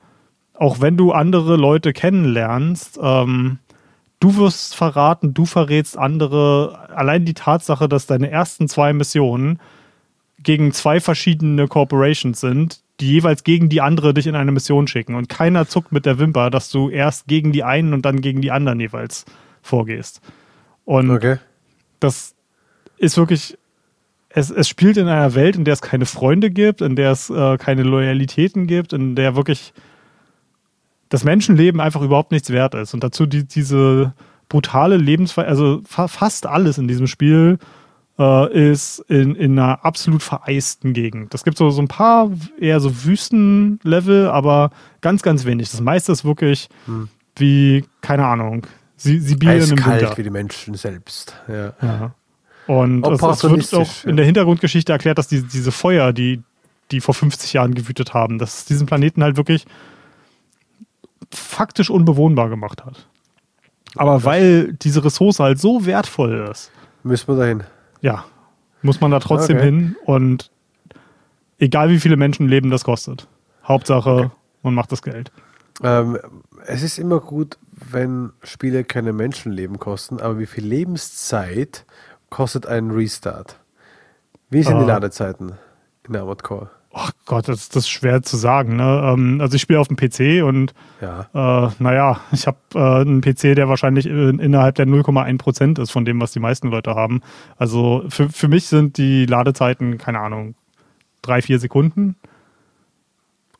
A: auch wenn du andere Leute kennenlernst, ähm, du wirst verraten, du verrätst andere. Allein die Tatsache, dass deine ersten zwei Missionen gegen zwei verschiedene Corporations sind, die jeweils gegen die andere dich in eine Mission schicken. Und keiner zuckt mit der Wimper, dass du erst gegen die einen und dann gegen die anderen jeweils vorgehst. Und
B: okay.
A: das ist wirklich, es, es spielt in einer Welt, in der es keine Freunde gibt, in der es äh, keine Loyalitäten gibt, in der wirklich das Menschenleben einfach überhaupt nichts wert ist. Und dazu die, diese brutale Lebensweise, also fa fast alles in diesem Spiel äh, ist in, in einer absolut vereisten Gegend. Es gibt so, so ein paar eher so Wüstenlevel, aber ganz, ganz wenig. Das meiste ist wirklich wie, keine Ahnung, Si- Sibirien im Winter.
B: Eiskalt wie die Menschen selbst. Ja.
A: Ja. Und es, es wird auch in der Hintergrundgeschichte erklärt, dass die, diese Feuer, die, die vor 50 Jahren gewütet haben, dass es diesen Planeten halt wirklich faktisch unbewohnbar gemacht hat. Aber weil diese Ressource halt so wertvoll ist,
B: Müssen wir dahin.
A: ja, muss man da trotzdem
B: Okay.
A: hin und egal wie viele Menschenleben das kostet. Hauptsache, man macht das Geld.
B: Ähm, es ist immer gut, wenn Spiele keine Menschenleben kosten, aber wie viel Lebenszeit kostet ein Restart? Wie sind die
A: Äh.
B: Ladezeiten in Armored Core?
A: Oh Gott, das, das ist schwer zu sagen. Ne? Ähm, Also ich spiele auf dem PC und
B: Ja.
A: Äh, naja, ich habe äh, einen PC, der wahrscheinlich in, innerhalb der 0,1 Prozent ist von dem, was die meisten Leute haben. Also für, für mich sind die Ladezeiten, keine Ahnung, drei, vier Sekunden.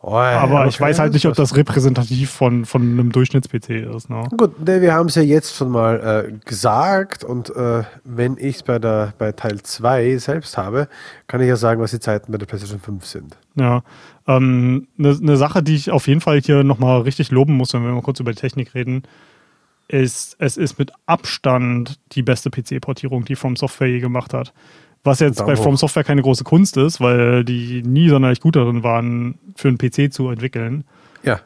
B: Oh,
A: Aber
B: okay,
A: ich weiß halt nicht, ob das repräsentativ von, von einem Durchschnitts-PC ist. Ne?
B: Gut, ne, wir haben es ja jetzt schon mal äh, gesagt und äh, wenn ich es bei, der- bei Teil 2 selbst habe, kann ich ja sagen, was die Zeiten bei der PlayStation 5 sind.
A: Ja. Ähm, Eine ne Sache, die ich auf jeden Fall hier nochmal richtig loben muss, wenn wir mal kurz über die Technik reden, ist, es ist mit Abstand die beste PC-Portierung, die From Software je gemacht hat. Was jetzt bei From. Software keine große Kunst ist, weil die nie sonderlich gut darin waren, für einen PC zu entwickeln.
B: Ja,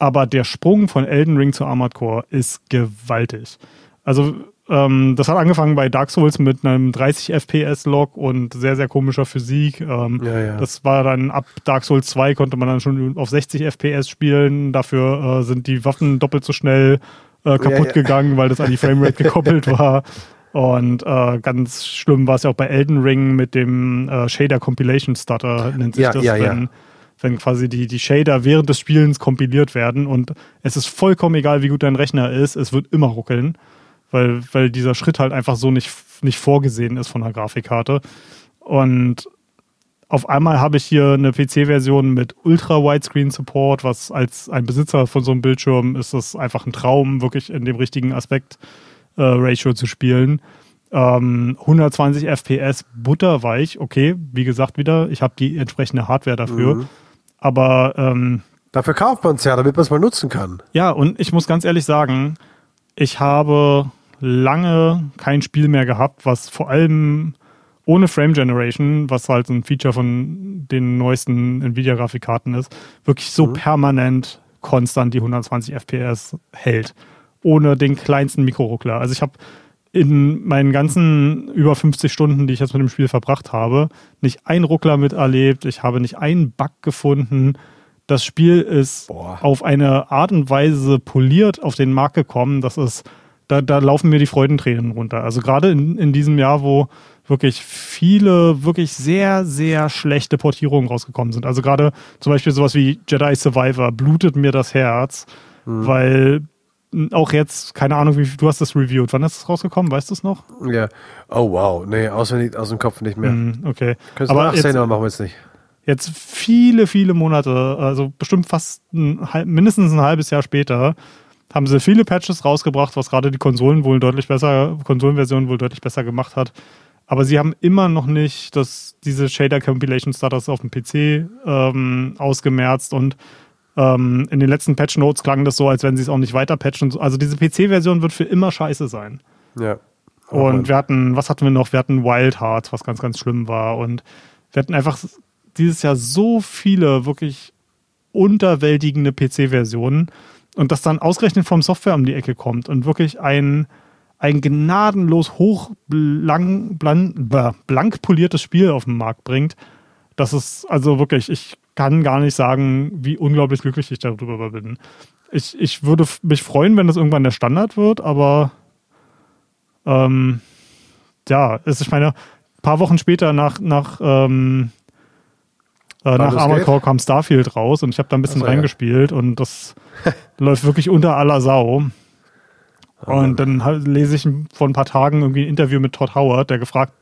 A: Aber der Sprung von Elden Ring zu Armored Core ist gewaltig. Also, ähm, das hat angefangen bei Dark Souls mit einem 30 FPS-Log und sehr, sehr komischer Physik. Ähm,
B: Ja, ja.
A: Das war dann ab Dark Souls 2 konnte man dann schon auf 60 FPS spielen. Dafür äh, sind die Waffen doppelt so schnell äh, kaputt
B: ja.
A: gegangen, weil das an die Framerate gekoppelt war. Und äh, ganz schlimm war es ja auch bei Elden Ring mit dem äh, Shader Compilation Stutter, nennt sich
B: Ja,
A: das,
B: ja, ja.
A: wenn, wenn quasi die, die Shader während des Spielens kompiliert werden und es ist vollkommen egal, wie gut dein Rechner ist, es wird immer ruckeln, weil, weil dieser Schritt halt einfach so nicht, nicht vorgesehen ist von der Grafikkarte. Und auf einmal habe ich hier eine PC-Version mit Ultra-Widescreen-Support, was als ein Besitzer von so einem Bildschirm ist das einfach ein Traum, wirklich in dem richtigen Aspekt-Ratio zu spielen. Ähm, 120 FPS, butterweich, okay, wie gesagt wieder, ich habe die entsprechende Hardware dafür.
B: Mhm.
A: Aber ähm,
B: dafür kauft man es ja, damit man es mal nutzen kann.
A: ja, und ich muss ganz ehrlich sagen, ich habe lange kein Spiel mehr gehabt, was vor allem ohne Frame Generation, was halt so ein Feature von den neuesten Nvidia-Grafikkarten ist, wirklich so permanent konstant die 120 FPS hält. Ohne den kleinsten Mikroruckler. Also ich habe in meinen ganzen über 50 Stunden, die ich jetzt mit dem Spiel verbracht habe, nicht ein Ruckler miterlebt. Ich habe nicht einen Bug gefunden. Das Spiel ist
B: Boah.
A: auf eine Art und Weise poliert auf den Markt gekommen. Das ist, da, da laufen mir die Freudentränen runter. Also gerade in, in diesem Jahr, wo wirklich viele, wirklich sehr, sehr schlechte Portierungen rausgekommen sind. Also gerade zum Beispiel sowas wie Jedi Survivor blutet mir das Herz, weil auch jetzt, keine Ahnung, wie du hast das reviewed. Wann ist es rausgekommen? Weißt du es noch?
B: Ja. Oh wow. Nee, auswendig aus dem Kopf nicht mehr.
A: Hm, okay.
B: Könntest
A: Aber
B: nachsehen,
A: jetzt,
B: aber machen wir jetzt nicht.
A: jetzt viele, viele Monate, also bestimmt fast ein, mindestens ein halbes Jahr später, haben sie viele Patches rausgebracht, was gerade die Konsolen wohl deutlich besser, Konsolenversion wohl deutlich besser gemacht hat. Aber sie haben immer noch nicht das, diese Shader Compilation Status auf dem PC ähm, ausgemerzt und ähm, in den letzten Patch Notes klang das so, als wenn sie es auch nicht weiter patchen. Also diese PC-Version wird für immer scheiße sein.
B: Ja.
A: Und
B: Mann.
A: wir hatten, was hatten wir noch? Wir hatten Wild Hearts, was ganz, ganz schlimm war. Und wir hatten einfach dieses Jahr so viele wirklich unterwältigende PC-Versionen. Und dass dann ausgerechnet vom Software um die Ecke kommt und wirklich ein, ein gnadenlos hoch blank, blank, blank poliertes Spiel auf den Markt bringt, das ist also wirklich, ich kann gar nicht sagen, wie unglaublich glücklich ich darüber bin. Ich, ich würde mich freuen, wenn das irgendwann der Standard wird, aber ähm, ja, es- ich meine, ein paar Wochen später nach, nach, ähm, äh, nach Armored? Core kam Starfield raus und ich habe da ein bisschen
B: Ach so, ja.
A: reingespielt und das läuft wirklich unter aller Sau. Und dann lese ich vor ein paar Tagen irgendwie ein Interview mit Todd Howard, der gefragt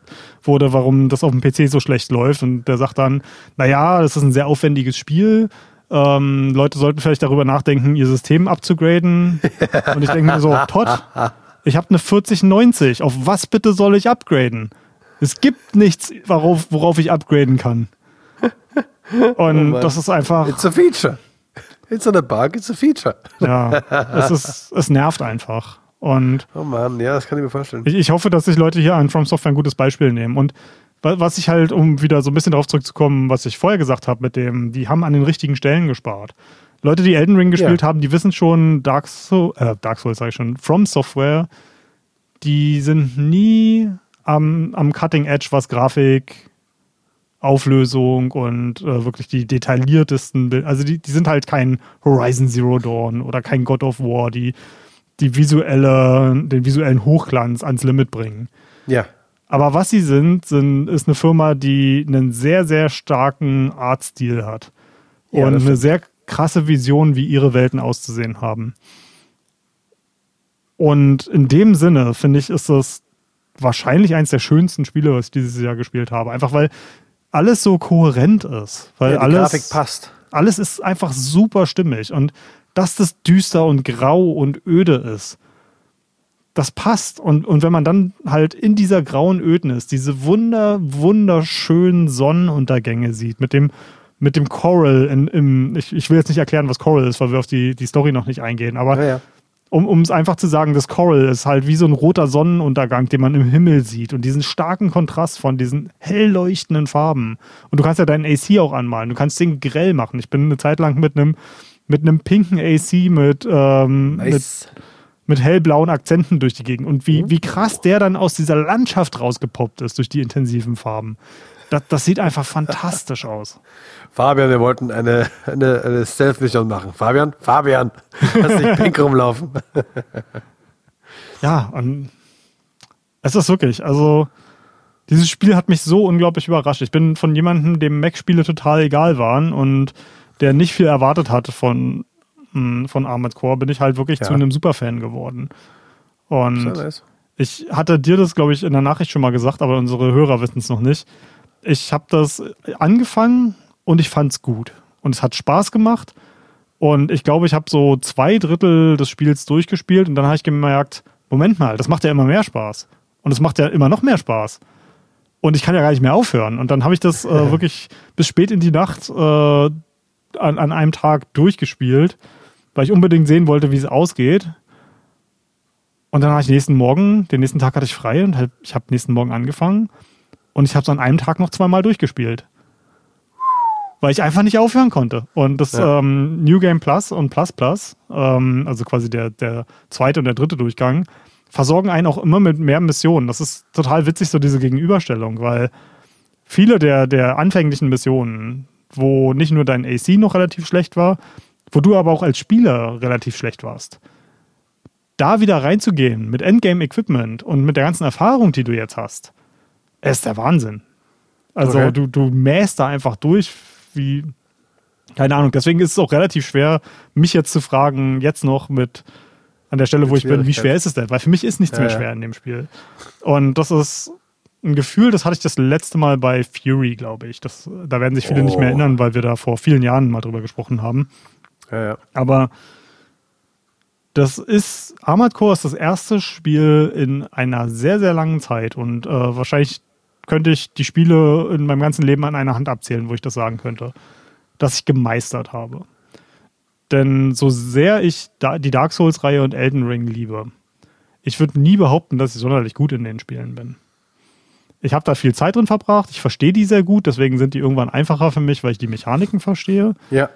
A: wurde, warum das auf dem PC so schlecht läuft. Und der sagt dann, naja, das ist ein sehr aufwendiges Spiel. Ähm, Leute sollten vielleicht darüber nachdenken, ihr System abzugraden. Und ich denke mir so, Todd, ich habe eine 4090. Auf was bitte soll ich upgraden? Es gibt nichts, worauf, worauf ich upgraden kann. Und
B: Mann.
A: das ist einfach,
B: It's a feature. It's not a bug, it's a feature.
A: ja, es, ist, es nervt einfach. Und
B: Oh Mann, ja, das kann ich mir vorstellen.
A: Ich, ich hoffe, dass sich Leute hier an From Software ein gutes Beispiel nehmen. Und wa- was ich halt, um wieder so ein bisschen darauf zurückzukommen, was ich vorher gesagt habe, mit dem, die haben an den richtigen Stellen gespart. Leute, die Elden Ring gespielt
B: Ja.
A: haben, die wissen schon, Dark, Soul, äh, Dark Souls sage ich schon, From Software, die sind nie am, am Cutting Edge, was Grafik, Auflösung und äh, wirklich die detailliertesten Bilder. Also die, die sind halt kein Horizon Zero Dawn oder kein God of War, die die visuelle, den visuellen Hochglanz ans Limit bringen.
B: Ja.
A: Aber was sie sind, sind ist eine Firma, die einen sehr, sehr starken Artstil hat.
B: Ja,
A: und eine sehr krasse Vision, wie ihre Welten auszusehen haben. Und in dem Sinne, finde ich, ist das wahrscheinlich eins der schönsten Spiele, was ich dieses Jahr gespielt habe. Einfach weil alles so kohärent ist. Weil
B: ja die
A: alles,
B: Grafik passt.
A: alles ist einfach super stimmig. Und dass das düster und grau und öde ist, das passt. Und, und wenn man dann halt in dieser grauen Ödnis diese wunder, wunderschönen Sonnenuntergänge sieht, mit dem, mit dem Coral, in, im, ich, ich will jetzt nicht erklären, was Coral ist, weil wir auf die, die Story noch nicht eingehen, aber
B: Ja, ja.
A: um um es einfach zu sagen, das Coral ist halt wie so ein roter Sonnenuntergang, den man im Himmel sieht und diesen starken Kontrast von diesen hell leuchtenden Farben. Und du kannst ja deinen AC auch anmalen, du kannst den grell machen. Ich bin eine Zeit lang mit einem mit einem pinken AC mit, ähm, mit,
B: Nice.
A: mit hellblauen Akzenten durch die Gegend. Und wie, wie krass der dann aus dieser Landschaft rausgepoppt ist durch die intensiven Farben. Das, das sieht einfach fantastisch aus.
B: Fabian, wir wollten eine, eine, eine Self-Mission machen. Fabian, Fabian, lass nicht pink rumlaufen.
A: Ja, und es ist wirklich, also dieses Spiel hat mich so unglaublich überrascht. Ich bin von jemandem, dem Mac-Spiele total egal waren und der nicht viel erwartet hat von, mh, von Armored Core, bin ich halt wirklich
B: Ja.
A: zu einem Superfan geworden. Und ich hatte dir das, glaube ich, in der Nachricht schon mal gesagt, aber unsere Hörer wissen es noch nicht. Ich habe das angefangen und ich fand es gut. Und es hat Spaß gemacht. Und ich glaube, ich habe so zwei Drittel des Spiels durchgespielt und dann habe ich gemerkt, Moment mal, das macht ja immer mehr Spaß. Und es macht ja immer noch mehr Spaß. Und ich kann ja gar nicht mehr aufhören. Und dann habe ich das äh, wirklich bis spät in die Nacht äh, an, an einem Tag durchgespielt, weil ich unbedingt sehen wollte, wie es ausgeht. Und dann habe ich nächsten Morgen, den nächsten Tag hatte ich frei und halt, ich habe nächsten Morgen angefangen und ich habe es an einem Tag noch zweimal durchgespielt. Weil ich einfach nicht aufhören konnte. Und das
B: Ja.
A: ähm, New Game Plus und Plus Plus, ähm, also quasi der, der zweite und der dritte Durchgang, versorgen einen auch immer mit mehr Missionen. Das ist total witzig, so diese Gegenüberstellung, weil viele der, der anfänglichen Missionen, wo nicht nur dein AC noch relativ schlecht war, wo du aber auch als Spieler relativ schlecht warst, da wieder reinzugehen mit Endgame-Equipment und mit der ganzen Erfahrung, die du jetzt hast, ist der Wahnsinn. Also
B: Okay.
A: du, du mähst da einfach durch, wie, keine Ahnung. Deswegen ist es auch relativ schwer, mich jetzt zu fragen, jetzt noch mit an der Stelle, wo
B: Mit
A: ich bin, wie schwer ist es denn? Weil für mich ist nichts
B: Ja,
A: mehr schwer in dem Spiel. Und das ist ein Gefühl, das hatte ich das letzte Mal bei Fury, glaube ich. Das, da werden sich viele nicht mehr
B: Oh.
A: erinnern, weil wir da vor vielen Jahren mal drüber gesprochen haben.
B: Ja, ja.
A: Aber das ist, Armored Core ist das erste Spiel in einer sehr, sehr langen Zeit und äh, wahrscheinlich könnte ich die Spiele in meinem ganzen Leben an einer Hand abzählen, wo ich das sagen könnte, dass ich gemeistert habe. Denn so sehr ich die Dark Souls-Reihe und Elden Ring liebe, ich würde nie behaupten, dass ich sonderlich gut in den Spielen bin. Ich habe da viel Zeit drin verbracht, ich verstehe die sehr gut, deswegen sind die irgendwann einfacher für mich, weil ich die Mechaniken verstehe.
B: Ja.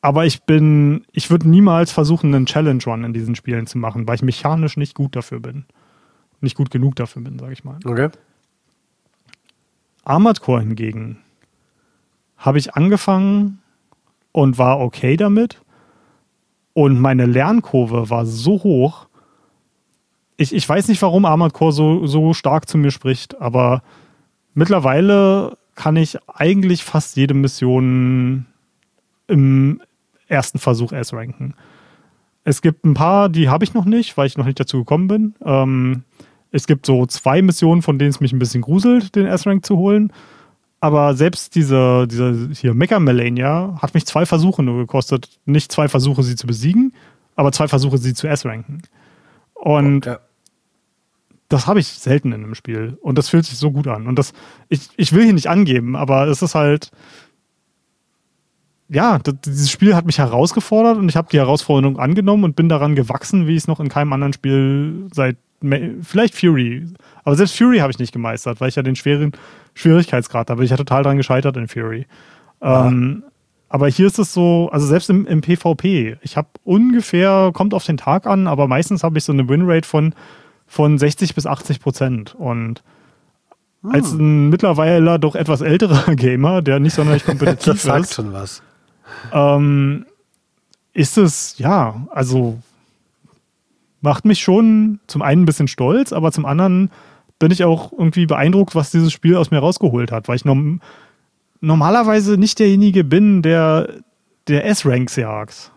A: Aber ich bin, ich würde niemals versuchen, einen Challenge Run in diesen Spielen zu machen, weil ich mechanisch nicht gut dafür bin. Nicht gut genug dafür bin, sage ich mal.
B: Okay.
A: Armored Core hingegen habe ich angefangen und war okay damit. Und meine Lernkurve war so hoch. Ich, ich weiß nicht, warum Armored Core so, so stark zu mir spricht, aber mittlerweile kann ich eigentlich fast jede Mission im ersten Versuch erst ranken. Es gibt ein paar, die habe ich noch nicht, weil ich noch nicht dazu gekommen bin. Ähm, es gibt so zwei Missionen, von denen es mich ein bisschen gruselt, den S-Rank zu holen. Aber selbst diese, diese hier Mega Melania hat mich zwei Versuche nur gekostet. Nicht zwei Versuche, sie zu besiegen, aber zwei Versuche, sie zu S-Ranken. Und
B: Ja.
A: Das habe ich selten in einem Spiel. Und das fühlt sich so gut an. Und das, ich, ich will hier nicht angeben, aber es ist halt, ja, das, dieses Spiel hat mich herausgefordert und ich habe die Herausforderung angenommen und bin daran gewachsen, wie ich es noch in keinem anderen Spiel seit, vielleicht Fury. Aber selbst Fury habe ich nicht gemeistert, weil ich ja den schweren Schwierigkeitsgrad, bin ich ja total dran gescheitert in Fury. Ähm, aber hier ist es so, also selbst im, im PvP, ich habe ungefähr, kommt auf den Tag an, aber meistens habe ich so eine Winrate von, von 60 bis 80 Prozent. Und als ein mittlerweile doch etwas älterer Gamer, der nicht sonderlich kompetitiv
B: Das sagt
A: ist,
B: schon was.
A: ähm, ist es, ja, also macht mich schon zum einen ein bisschen stolz, aber zum anderen bin ich auch irgendwie beeindruckt, was dieses Spiel aus mir rausgeholt hat, weil ich norm normalerweise nicht derjenige bin, der, der S-Ranks jagt.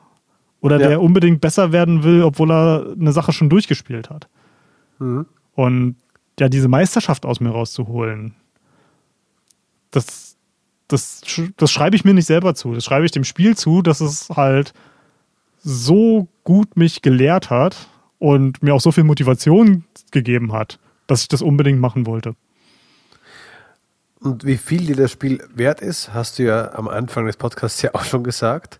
A: Oder
B: Ja.
A: der unbedingt besser werden will, obwohl er eine Sache schon durchgespielt hat. Und ja, diese Meisterschaft aus mir rauszuholen, das, das, das schreibe ich mir nicht selber zu. Das schreibe ich dem Spiel zu, dass es halt so gut mich gelehrt hat und mir auch so viel Motivation gegeben hat, dass ich das unbedingt machen wollte.
B: Und wie viel dir das Spiel wert ist, hast du ja am Anfang des Podcasts ja auch schon gesagt.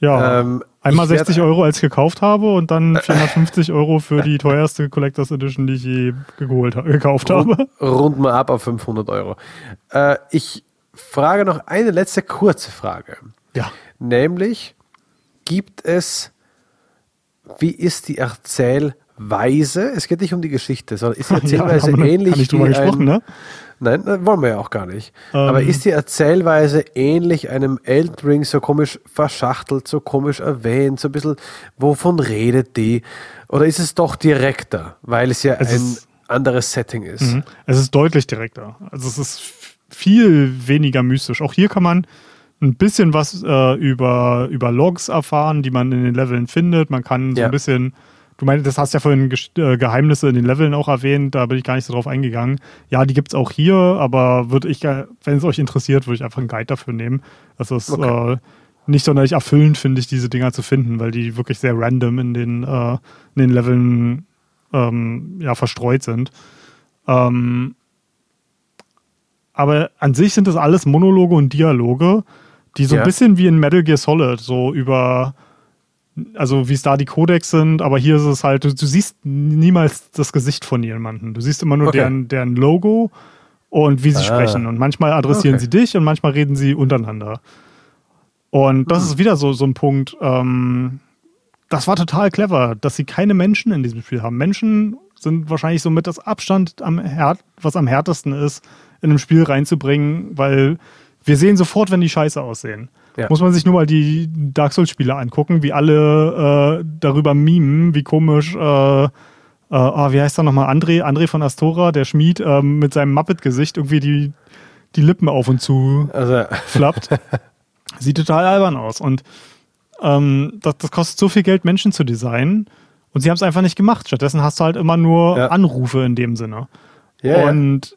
A: Ja,
B: Ähm,
A: einmal
B: ich werd-
A: 60 Euro, als ich gekauft habe und dann 450 Euro für die teuerste Collectors Edition, die ich je geholt, gekauft habe.
B: Rund mal ab auf 500 Euro. Äh, ich frage noch eine letzte kurze Frage.
A: Ja.
B: Nämlich, gibt es, wie ist die Erzählweise? Es geht nicht um die Geschichte, sondern ist die Erzählweise
A: noch
B: ähnlich
A: gar nicht drüber
B: wie
A: gesprochen,
B: ein,
A: ne?
B: Nein, das wollen wir ja auch gar nicht.
A: Ähm.
B: Aber ist die Erzählweise ähnlich einem Elden Ring so komisch verschachtelt, so komisch erwähnt, so ein bisschen, wovon redet die? Oder ist es doch direkter, weil es ja
A: Es
B: ein
A: ist-
B: anderes Setting ist?
A: Mhm. Es ist deutlich direkter. Also es ist viel weniger mystisch. Auch hier kann man ein bisschen was äh, über, über Logs erfahren, die man in den Leveln findet. Man kann so
B: Ja.
A: ein bisschen, du meinst, das hast ja vorhin äh, Geheimnisse in den Leveln auch erwähnt, da bin ich gar nicht so drauf eingegangen. Ja, die gibt es auch hier, aber würde ich, wenn es euch interessiert, würde ich einfach einen Guide dafür nehmen. Das ist
B: Okay.
A: äh, nicht sonderlich erfüllend, finde ich, diese Dinger zu finden, weil die wirklich sehr random in den, äh, in den Leveln ähm, ja, verstreut sind. Ähm, aber an sich sind das alles Monologe und Dialoge, die so
B: Ja.
A: ein bisschen wie in Metal Gear Solid, so über, also wie es da die Codex sind, aber hier ist es halt, du, du siehst niemals das Gesicht von jemandem. Du siehst immer nur
B: Okay.
A: deren, deren Logo und wie sie
B: Ah.
A: sprechen. Und manchmal adressieren
B: Okay.
A: sie dich und manchmal reden sie untereinander. Und das
B: Hm.
A: ist wieder so, so ein Punkt, ähm, das war total clever, dass sie keine Menschen in diesem Spiel haben. Menschen sind wahrscheinlich somit das Abstand, am Her was am härtesten ist, in einem Spiel reinzubringen, weil wir sehen sofort, wenn die scheiße aussehen.
B: Ja.
A: Muss man sich nur mal die Dark Souls-Spiele angucken, wie alle äh, darüber mimen, wie komisch, äh, äh, oh, wie heißt er nochmal, André, André von Astora, der Schmied, ähm, mit seinem Muppet-Gesicht irgendwie die, die Lippen auf und zu
B: Also,
A: flappt. Sieht total albern aus. Und ähm, das, das kostet so viel Geld, Menschen zu designen. Und sie haben es einfach nicht gemacht. Stattdessen hast du halt immer nur
B: Ja.
A: Anrufe in dem Sinne.
B: ja.
A: und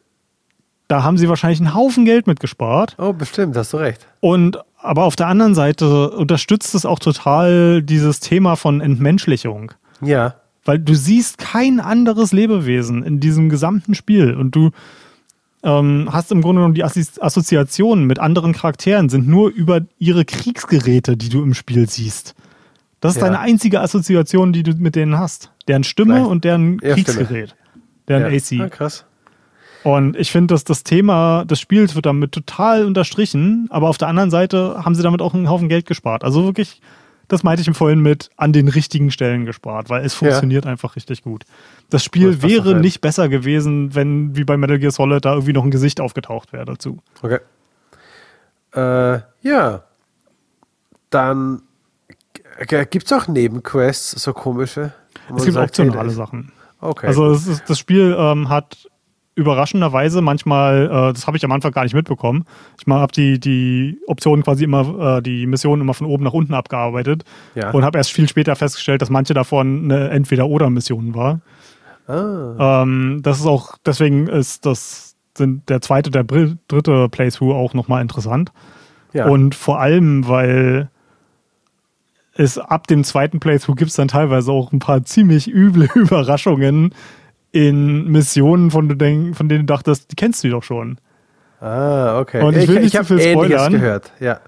A: da haben sie wahrscheinlich einen Haufen Geld mitgespart.
B: Oh, bestimmt, hast du recht.
A: Und aber auf der anderen Seite unterstützt es auch total dieses Thema von Entmenschlichung.
B: Ja.
A: Weil du siehst kein anderes Lebewesen in diesem gesamten Spiel. Und du ähm, hast im Grunde genommen die Assoziationen mit anderen Charakteren sind nur über ihre Kriegsgeräte, die du im Spiel siehst. Das ist
B: Ja.
A: deine einzige Assoziation, die du mit denen hast. Deren Stimme
B: Vielleicht-
A: und deren
B: Ja,
A: Kriegsgerät. Deren
B: ja.
A: AC.
B: Ah, krass.
A: Und ich finde, dass das Thema des Spiels wird damit total unterstrichen, aber auf der anderen Seite haben sie damit auch einen Haufen Geld gespart. Also wirklich, das meinte ich im vorhin mit an den richtigen Stellen gespart, weil es funktioniert einfach richtig gut. Das Spiel
B: Das
A: wäre
B: doch
A: nicht besser gewesen, wenn wie bei Metal Gear Solid da irgendwie noch ein Gesicht aufgetaucht wäre dazu.
B: Okay. Äh, ja. Dann gibt es auch Nebenquests, so komische?
A: Es gibt
B: sagt,
A: optionale Sachen.
B: Okay.
A: Also ist, das Spiel ähm, hat überraschenderweise manchmal, äh, das habe ich am Anfang gar nicht mitbekommen. Ich habe die, die Optionen quasi immer, äh, die Missionen immer von oben nach unten abgearbeitet
B: Ja.
A: und habe erst viel später festgestellt, dass manche davon eine Entweder-Oder-Mission war.
B: ah,
A: Ähm, das ist auch, deswegen ist das sind der zweite, der dritte Playthrough auch nochmal interessant.
B: ja.
A: Und vor allem, weil es ab dem zweiten Playthrough gibt es dann teilweise auch ein paar ziemlich üble Überraschungen in Missionen, von, von denen du dachtest, die kennst du doch schon.
B: ah, okay.
A: Und ich will nicht zu
B: hab
A: viel spoilern.
B: gehört. Ja.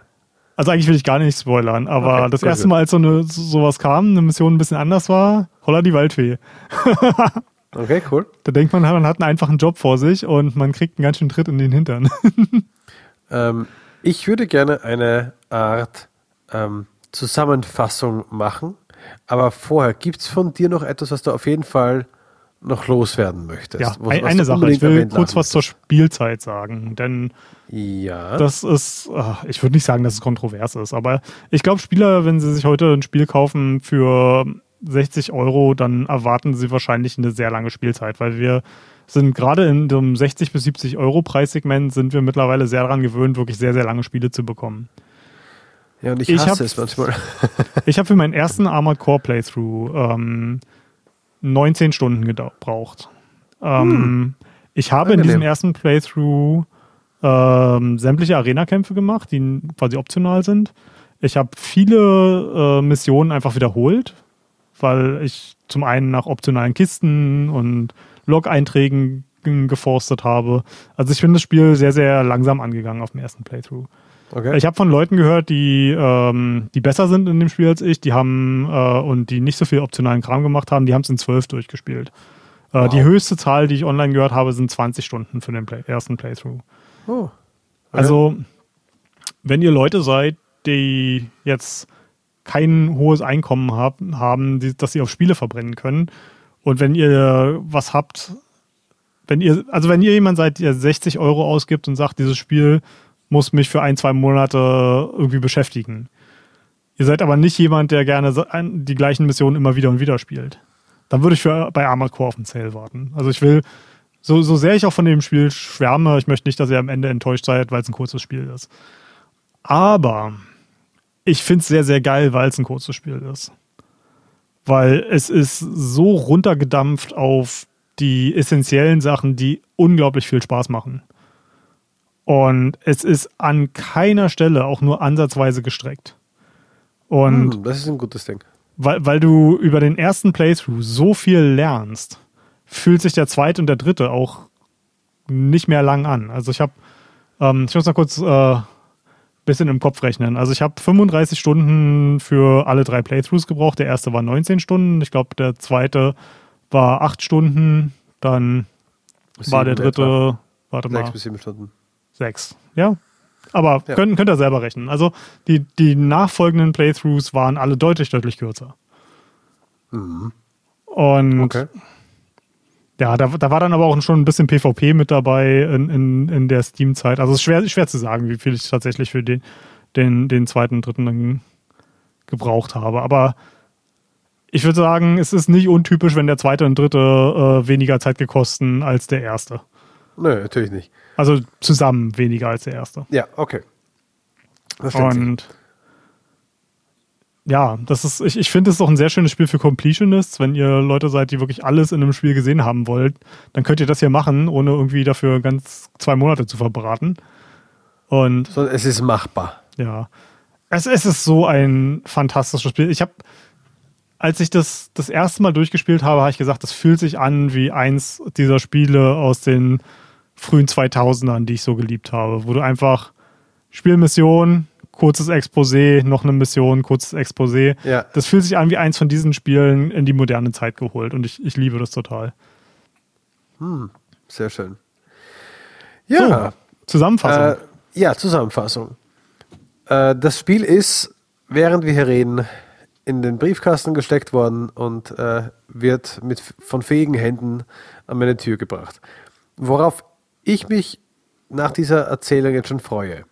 A: Also eigentlich will ich gar nicht spoilern, aber
B: Okay,
A: das erste
B: gut.
A: Mal, als so eine, so, sowas kam, eine Mission ein bisschen anders war, holla die Waldfee.
B: Okay, cool.
A: Da denkt man, man hat einen einfachen Job vor sich und man kriegt einen ganz schönen Tritt in den Hintern.
B: Ähm, ich würde gerne eine Art ähm, Zusammenfassung machen, aber vorher, gibt es von dir noch etwas, was du auf jeden Fall noch loswerden möchtest?
A: Ja,
B: Was- was
A: eine Sache. Ich will kurz was zur Spielzeit sagen, denn?
B: Ja.
A: das ist, ah, ich würde nicht sagen, dass es kontrovers ist, aber ich glaube, Spieler, wenn sie sich heute ein Spiel kaufen für 60 Euro, dann erwarten sie wahrscheinlich eine sehr lange Spielzeit, weil wir sind gerade in dem 60 bis 70 Euro Preissegment sind wir mittlerweile sehr daran gewöhnt, wirklich sehr, sehr lange Spiele zu bekommen.
B: ja, und ich
A: ich
B: hasse
A: hab-
B: es manchmal.
A: Ich habe für meinen ersten Armored Core Playthrough ähm, 19 Stunden gebraucht. Ähm, Ich habe in
B: Angenehm.
A: diesem ersten Playthrough ähm, sämtliche Arena-Kämpfe gemacht, die quasi optional sind. Ich habe viele äh, Missionen einfach wiederholt, weil ich zum einen nach optionalen Kisten und Log-Einträgen geforstet habe. Also ich bin das Spiel sehr, sehr langsam angegangen auf dem ersten Playthrough.
B: Okay.
A: Ich habe von Leuten gehört, die, ähm, die besser sind in dem Spiel als ich, die haben äh, und die nicht so viel optionalen Kram gemacht haben, die haben es in 12 durchgespielt. Äh, Die höchste Zahl, die ich online gehört habe, sind 20 Stunden für den Play ersten Playthrough.
B: oh.
A: Also, wenn ihr Leute seid, die jetzt kein hohes Einkommen hab, haben, die, das sie auf Spiele verbrennen können, und wenn ihr was habt, wenn ihr, also wenn ihr jemand seid, der 60 Euro ausgibt und sagt, dieses Spiel muss mich für ein, zwei Monate irgendwie beschäftigen. Ihr seid aber nicht jemand, der gerne die gleichen Missionen immer wieder und wieder spielt. Dann würde ich für, bei Armored Core auf den Sale warten. Also ich will, so, so sehr ich auch von dem Spiel schwärme, ich möchte nicht, dass ihr am Ende enttäuscht seid, weil es ein kurzes Spiel ist. Aber ich finde es sehr, sehr geil, weil es ein kurzes Spiel ist. Weil es ist so runtergedampft auf die essentiellen Sachen, die unglaublich viel Spaß machen. Und es ist an keiner Stelle auch nur ansatzweise gestreckt. Und
B: Hm, das ist ein gutes Ding.
A: weil, weil du über den ersten Playthrough so viel lernst, fühlt sich der zweite und der dritte auch nicht mehr lang an. Also ich habe, ähm, ich muss noch kurz äh, bisschen im Kopf rechnen. Also ich habe 35 Stunden für alle drei Playthroughs gebraucht. Der erste war 19 Stunden. Ich glaube, der zweite war 8 Stunden. Dann war der
B: Sieben
A: dritte,
B: etwa.
A: warte mal,
B: bis sieben Stunden.
A: Sechs. Ja. Aber
B: Ja.
A: Könnt, könnt ihr selber rechnen. Also die, die nachfolgenden Playthroughs waren alle deutlich, deutlich kürzer. Mhm. Und okay. ja, da, da war dann aber auch schon ein bisschen PvP mit dabei in, in, in der Steam-Zeit. Also es ist schwer, schwer zu sagen, wie viel ich tatsächlich für den, den, den zweiten und dritten gebraucht habe. Aber ich würde sagen, es ist nicht untypisch, wenn der zweite und dritte äh, weniger Zeit gekosten als der erste.
B: Nö, natürlich nicht.
A: Also zusammen weniger als der erste.
B: Ja, okay.
A: Und ja, das ist, ich, ich finde es auch ein sehr schönes Spiel für Completionists. Wenn ihr Leute seid, die wirklich alles in einem Spiel gesehen haben wollt, dann könnt ihr das hier machen, ohne irgendwie dafür ganz zwei Monate zu verbraten. Und
B: es ist machbar.
A: Ja. Es, es ist so ein fantastisches Spiel. Ich habe, als ich das das erste Mal durchgespielt habe, habe ich gesagt, das fühlt sich an wie eins dieser Spiele aus den frühen 2000ern, die ich so geliebt habe, wo du einfach Spielmission, kurzes Exposé, noch eine Mission, kurzes Exposé. Ja. Das fühlt sich an wie eins von diesen Spielen in die moderne Zeit geholt und ich, ich liebe das total.
B: Hm, sehr schön. Ja. So,
A: Zusammenfassung.
B: Äh, ja, Zusammenfassung. Äh, das Spiel ist, während wir hier reden, in den Briefkasten gesteckt worden und äh, wird mit, von fähigen Händen an meine Tür gebracht. Worauf ich mich nach dieser Erzählung jetzt schon freue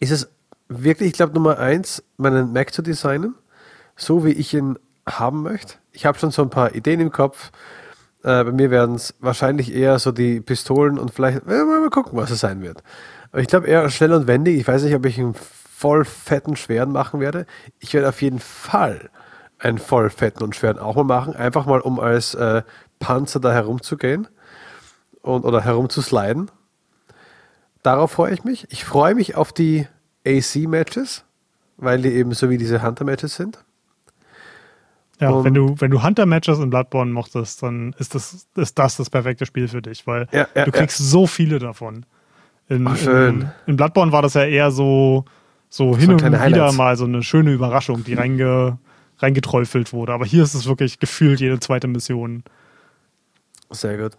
B: ist es wirklich, ich glaube, Nummer eins, meinen Mac zu designen, so wie ich ihn haben möchte. Ich habe schon so ein paar Ideen im Kopf. Äh, bei mir werden es wahrscheinlich eher so die Pistolen und vielleicht, äh, mal gucken, was es sein wird. Aber ich glaube eher schnell und wendig. Ich weiß nicht, ob ich einen voll fetten Schweren machen werde. Ich werde auf jeden Fall einen voll fetten und schweren auch mal machen. Einfach mal, um als äh, Panzer da herumzugehen und, oder herumzusliden. Darauf freue ich mich. Ich freue mich auf die AC-Matches, weil die eben so wie diese Hunter-Matches sind.
A: Ja, und wenn du, wenn du Hunter-Matches in Bloodborne mochtest, dann ist das, ist das das perfekte Spiel für dich, weil ja, ja, du kriegst ja. so viele davon. In,
B: oh, schön.
A: In, in, Bloodborne war das ja eher so, so hin und wieder Highlights. mal so eine schöne Überraschung, die reinge, reingeträufelt wurde. Aber hier ist es wirklich gefühlt jede zweite Mission.
B: Sehr gut.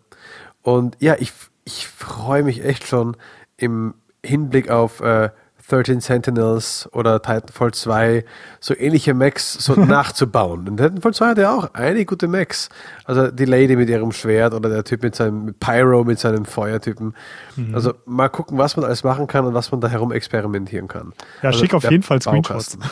B: Und ja, ich, ich freue mich echt schon, im Hinblick auf äh, 13 Sentinels oder Titanfall 2 so ähnliche Mechs so nachzubauen. Und Titanfall 2 hat ja auch einige gute Mechs. Also die Lady mit ihrem Schwert oder der Typ mit seinem Pyro, mit seinem Feuertypen. Mhm. Also mal gucken, was man alles machen kann und was man da herum experimentieren kann.
A: Ja,
B: also
A: schick auf jeden Fall Screenshots.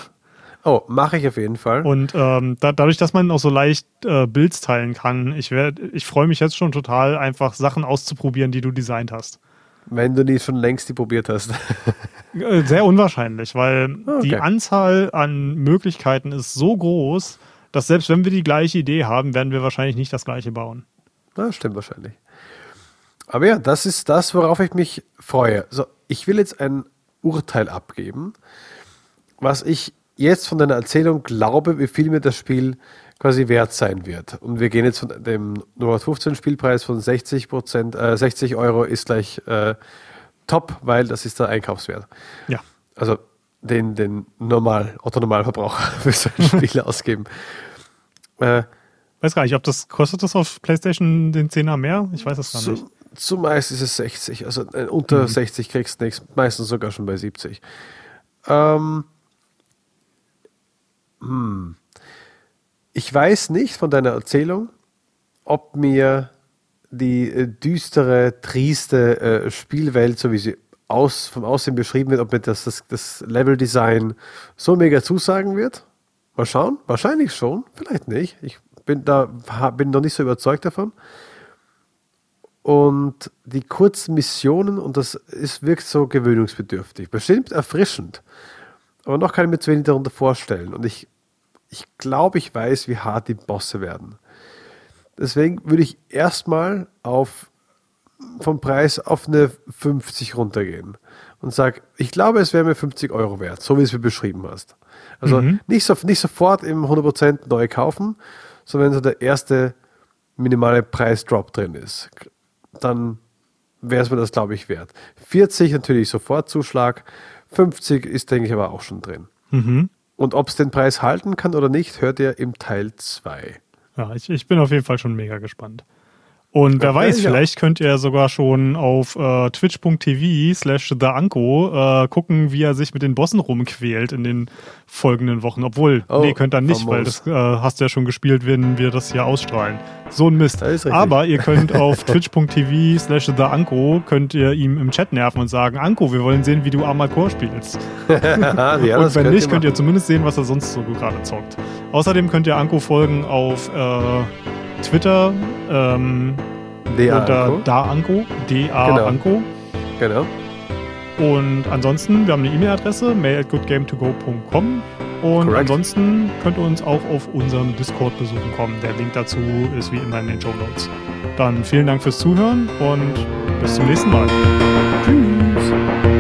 B: Oh, mache ich auf jeden Fall.
A: Und ähm, da, dadurch, dass man auch so leicht äh, Builds teilen kann, ich, ich freue mich jetzt schon total, einfach Sachen auszuprobieren, die du designt hast.
B: Wenn du die schon längst die probiert hast.
A: Äh, sehr unwahrscheinlich, weil okay. die Anzahl an Möglichkeiten ist so groß, dass selbst wenn wir die gleiche Idee haben, werden wir wahrscheinlich nicht das gleiche bauen.
B: Das stimmt wahrscheinlich. Aber ja, das ist das, worauf ich mich freue. So, ich will jetzt ein Urteil abgeben, was ich jetzt von deiner Erzählung glaube, wie viel mir das Spiel quasi wert sein wird. Und wir gehen jetzt von dem 15 Spielpreis von 60 Prozent, äh, 60 Euro ist gleich äh, top, weil das ist der Einkaufswert.
A: Ja.
B: Also den, den normal, Otto-Normalverbraucher für so ein Spiel ausgeben.
A: Äh, weiß gar nicht, ob das kostet das auf PlayStation den 10er mehr? Ich weiß es gar nicht.
B: Zumeist ist es 60, also äh, unter mhm. 60 kriegst du nichts, meistens sogar schon bei 70. Ähm, hm. Ich weiß nicht von deiner Erzählung, ob mir die äh, düstere, trieste äh, Spielwelt, so wie sie aus, vom Aussehen beschrieben wird, ob mir das, das, das Level-Design so mega zusagen wird. Mal schauen. Wahrscheinlich schon, vielleicht nicht. Ich bin da bin noch nicht so überzeugt davon. Und die kurzen Missionen, und das ist, wirkt so gewöhnungsbedürftig. Bestimmt erfrischend. Aber noch kann ich mir zu wenig darunter vorstellen. Und ich ich glaube, ich weiß, wie hart die Bosse werden. Deswegen würde ich erstmal auf vom Preis auf eine 50 runtergehen und sage, ich glaube, es wäre mir 50 Euro wert, so wie es mir beschrieben hast. Also mhm. nicht, so, nicht sofort im 100% neu kaufen, sondern wenn so der erste minimale Preisdrop drin ist, dann wäre es mir das, glaube ich, wert. 40 natürlich sofort Zuschlag, 50 ist, denke ich, aber auch schon drin. Mhm. Und ob es den Preis halten kann oder nicht, hört ihr im Teil 2.
A: Ja, ich, ich bin auf jeden Fall schon mega gespannt. Und wer weiß,
B: ja.
A: vielleicht könnt ihr sogar schon auf äh, twitch.tv slash theanko äh, gucken, wie er sich mit den Bossen rumquält in den folgenden Wochen. Obwohl,
B: Oh,
A: nee, könnt ihr nicht, weil das äh, hast du ja schon gespielt, wenn wir das hier ausstrahlen. So ein Mist. Aber ihr könnt auf twitch.tv slash theanko könnt ihr ihm im Chat nerven und sagen, Anko, wir wollen sehen, wie du Core spielst.
B: ja,
A: und wenn
B: könnt
A: nicht,
B: ihr
A: könnt ihr zumindest sehen, was er sonst so gerade zockt. Außerdem könnt ihr Anko folgen auf äh, Twitter ähm,
B: DA
A: unter
B: Anko.
A: daanko, D-A-Anko.
B: Genau.
A: Und ansonsten, wir haben eine E-Mail-Adresse, mail at goodgametogo.com. Und
B: Correct.
A: ansonsten könnt ihr uns auch auf unserem Discord besuchen kommen. Der Link dazu ist wie immer in den Show Notes. Dann vielen Dank fürs Zuhören und bis zum nächsten Mal.
B: Tschüss.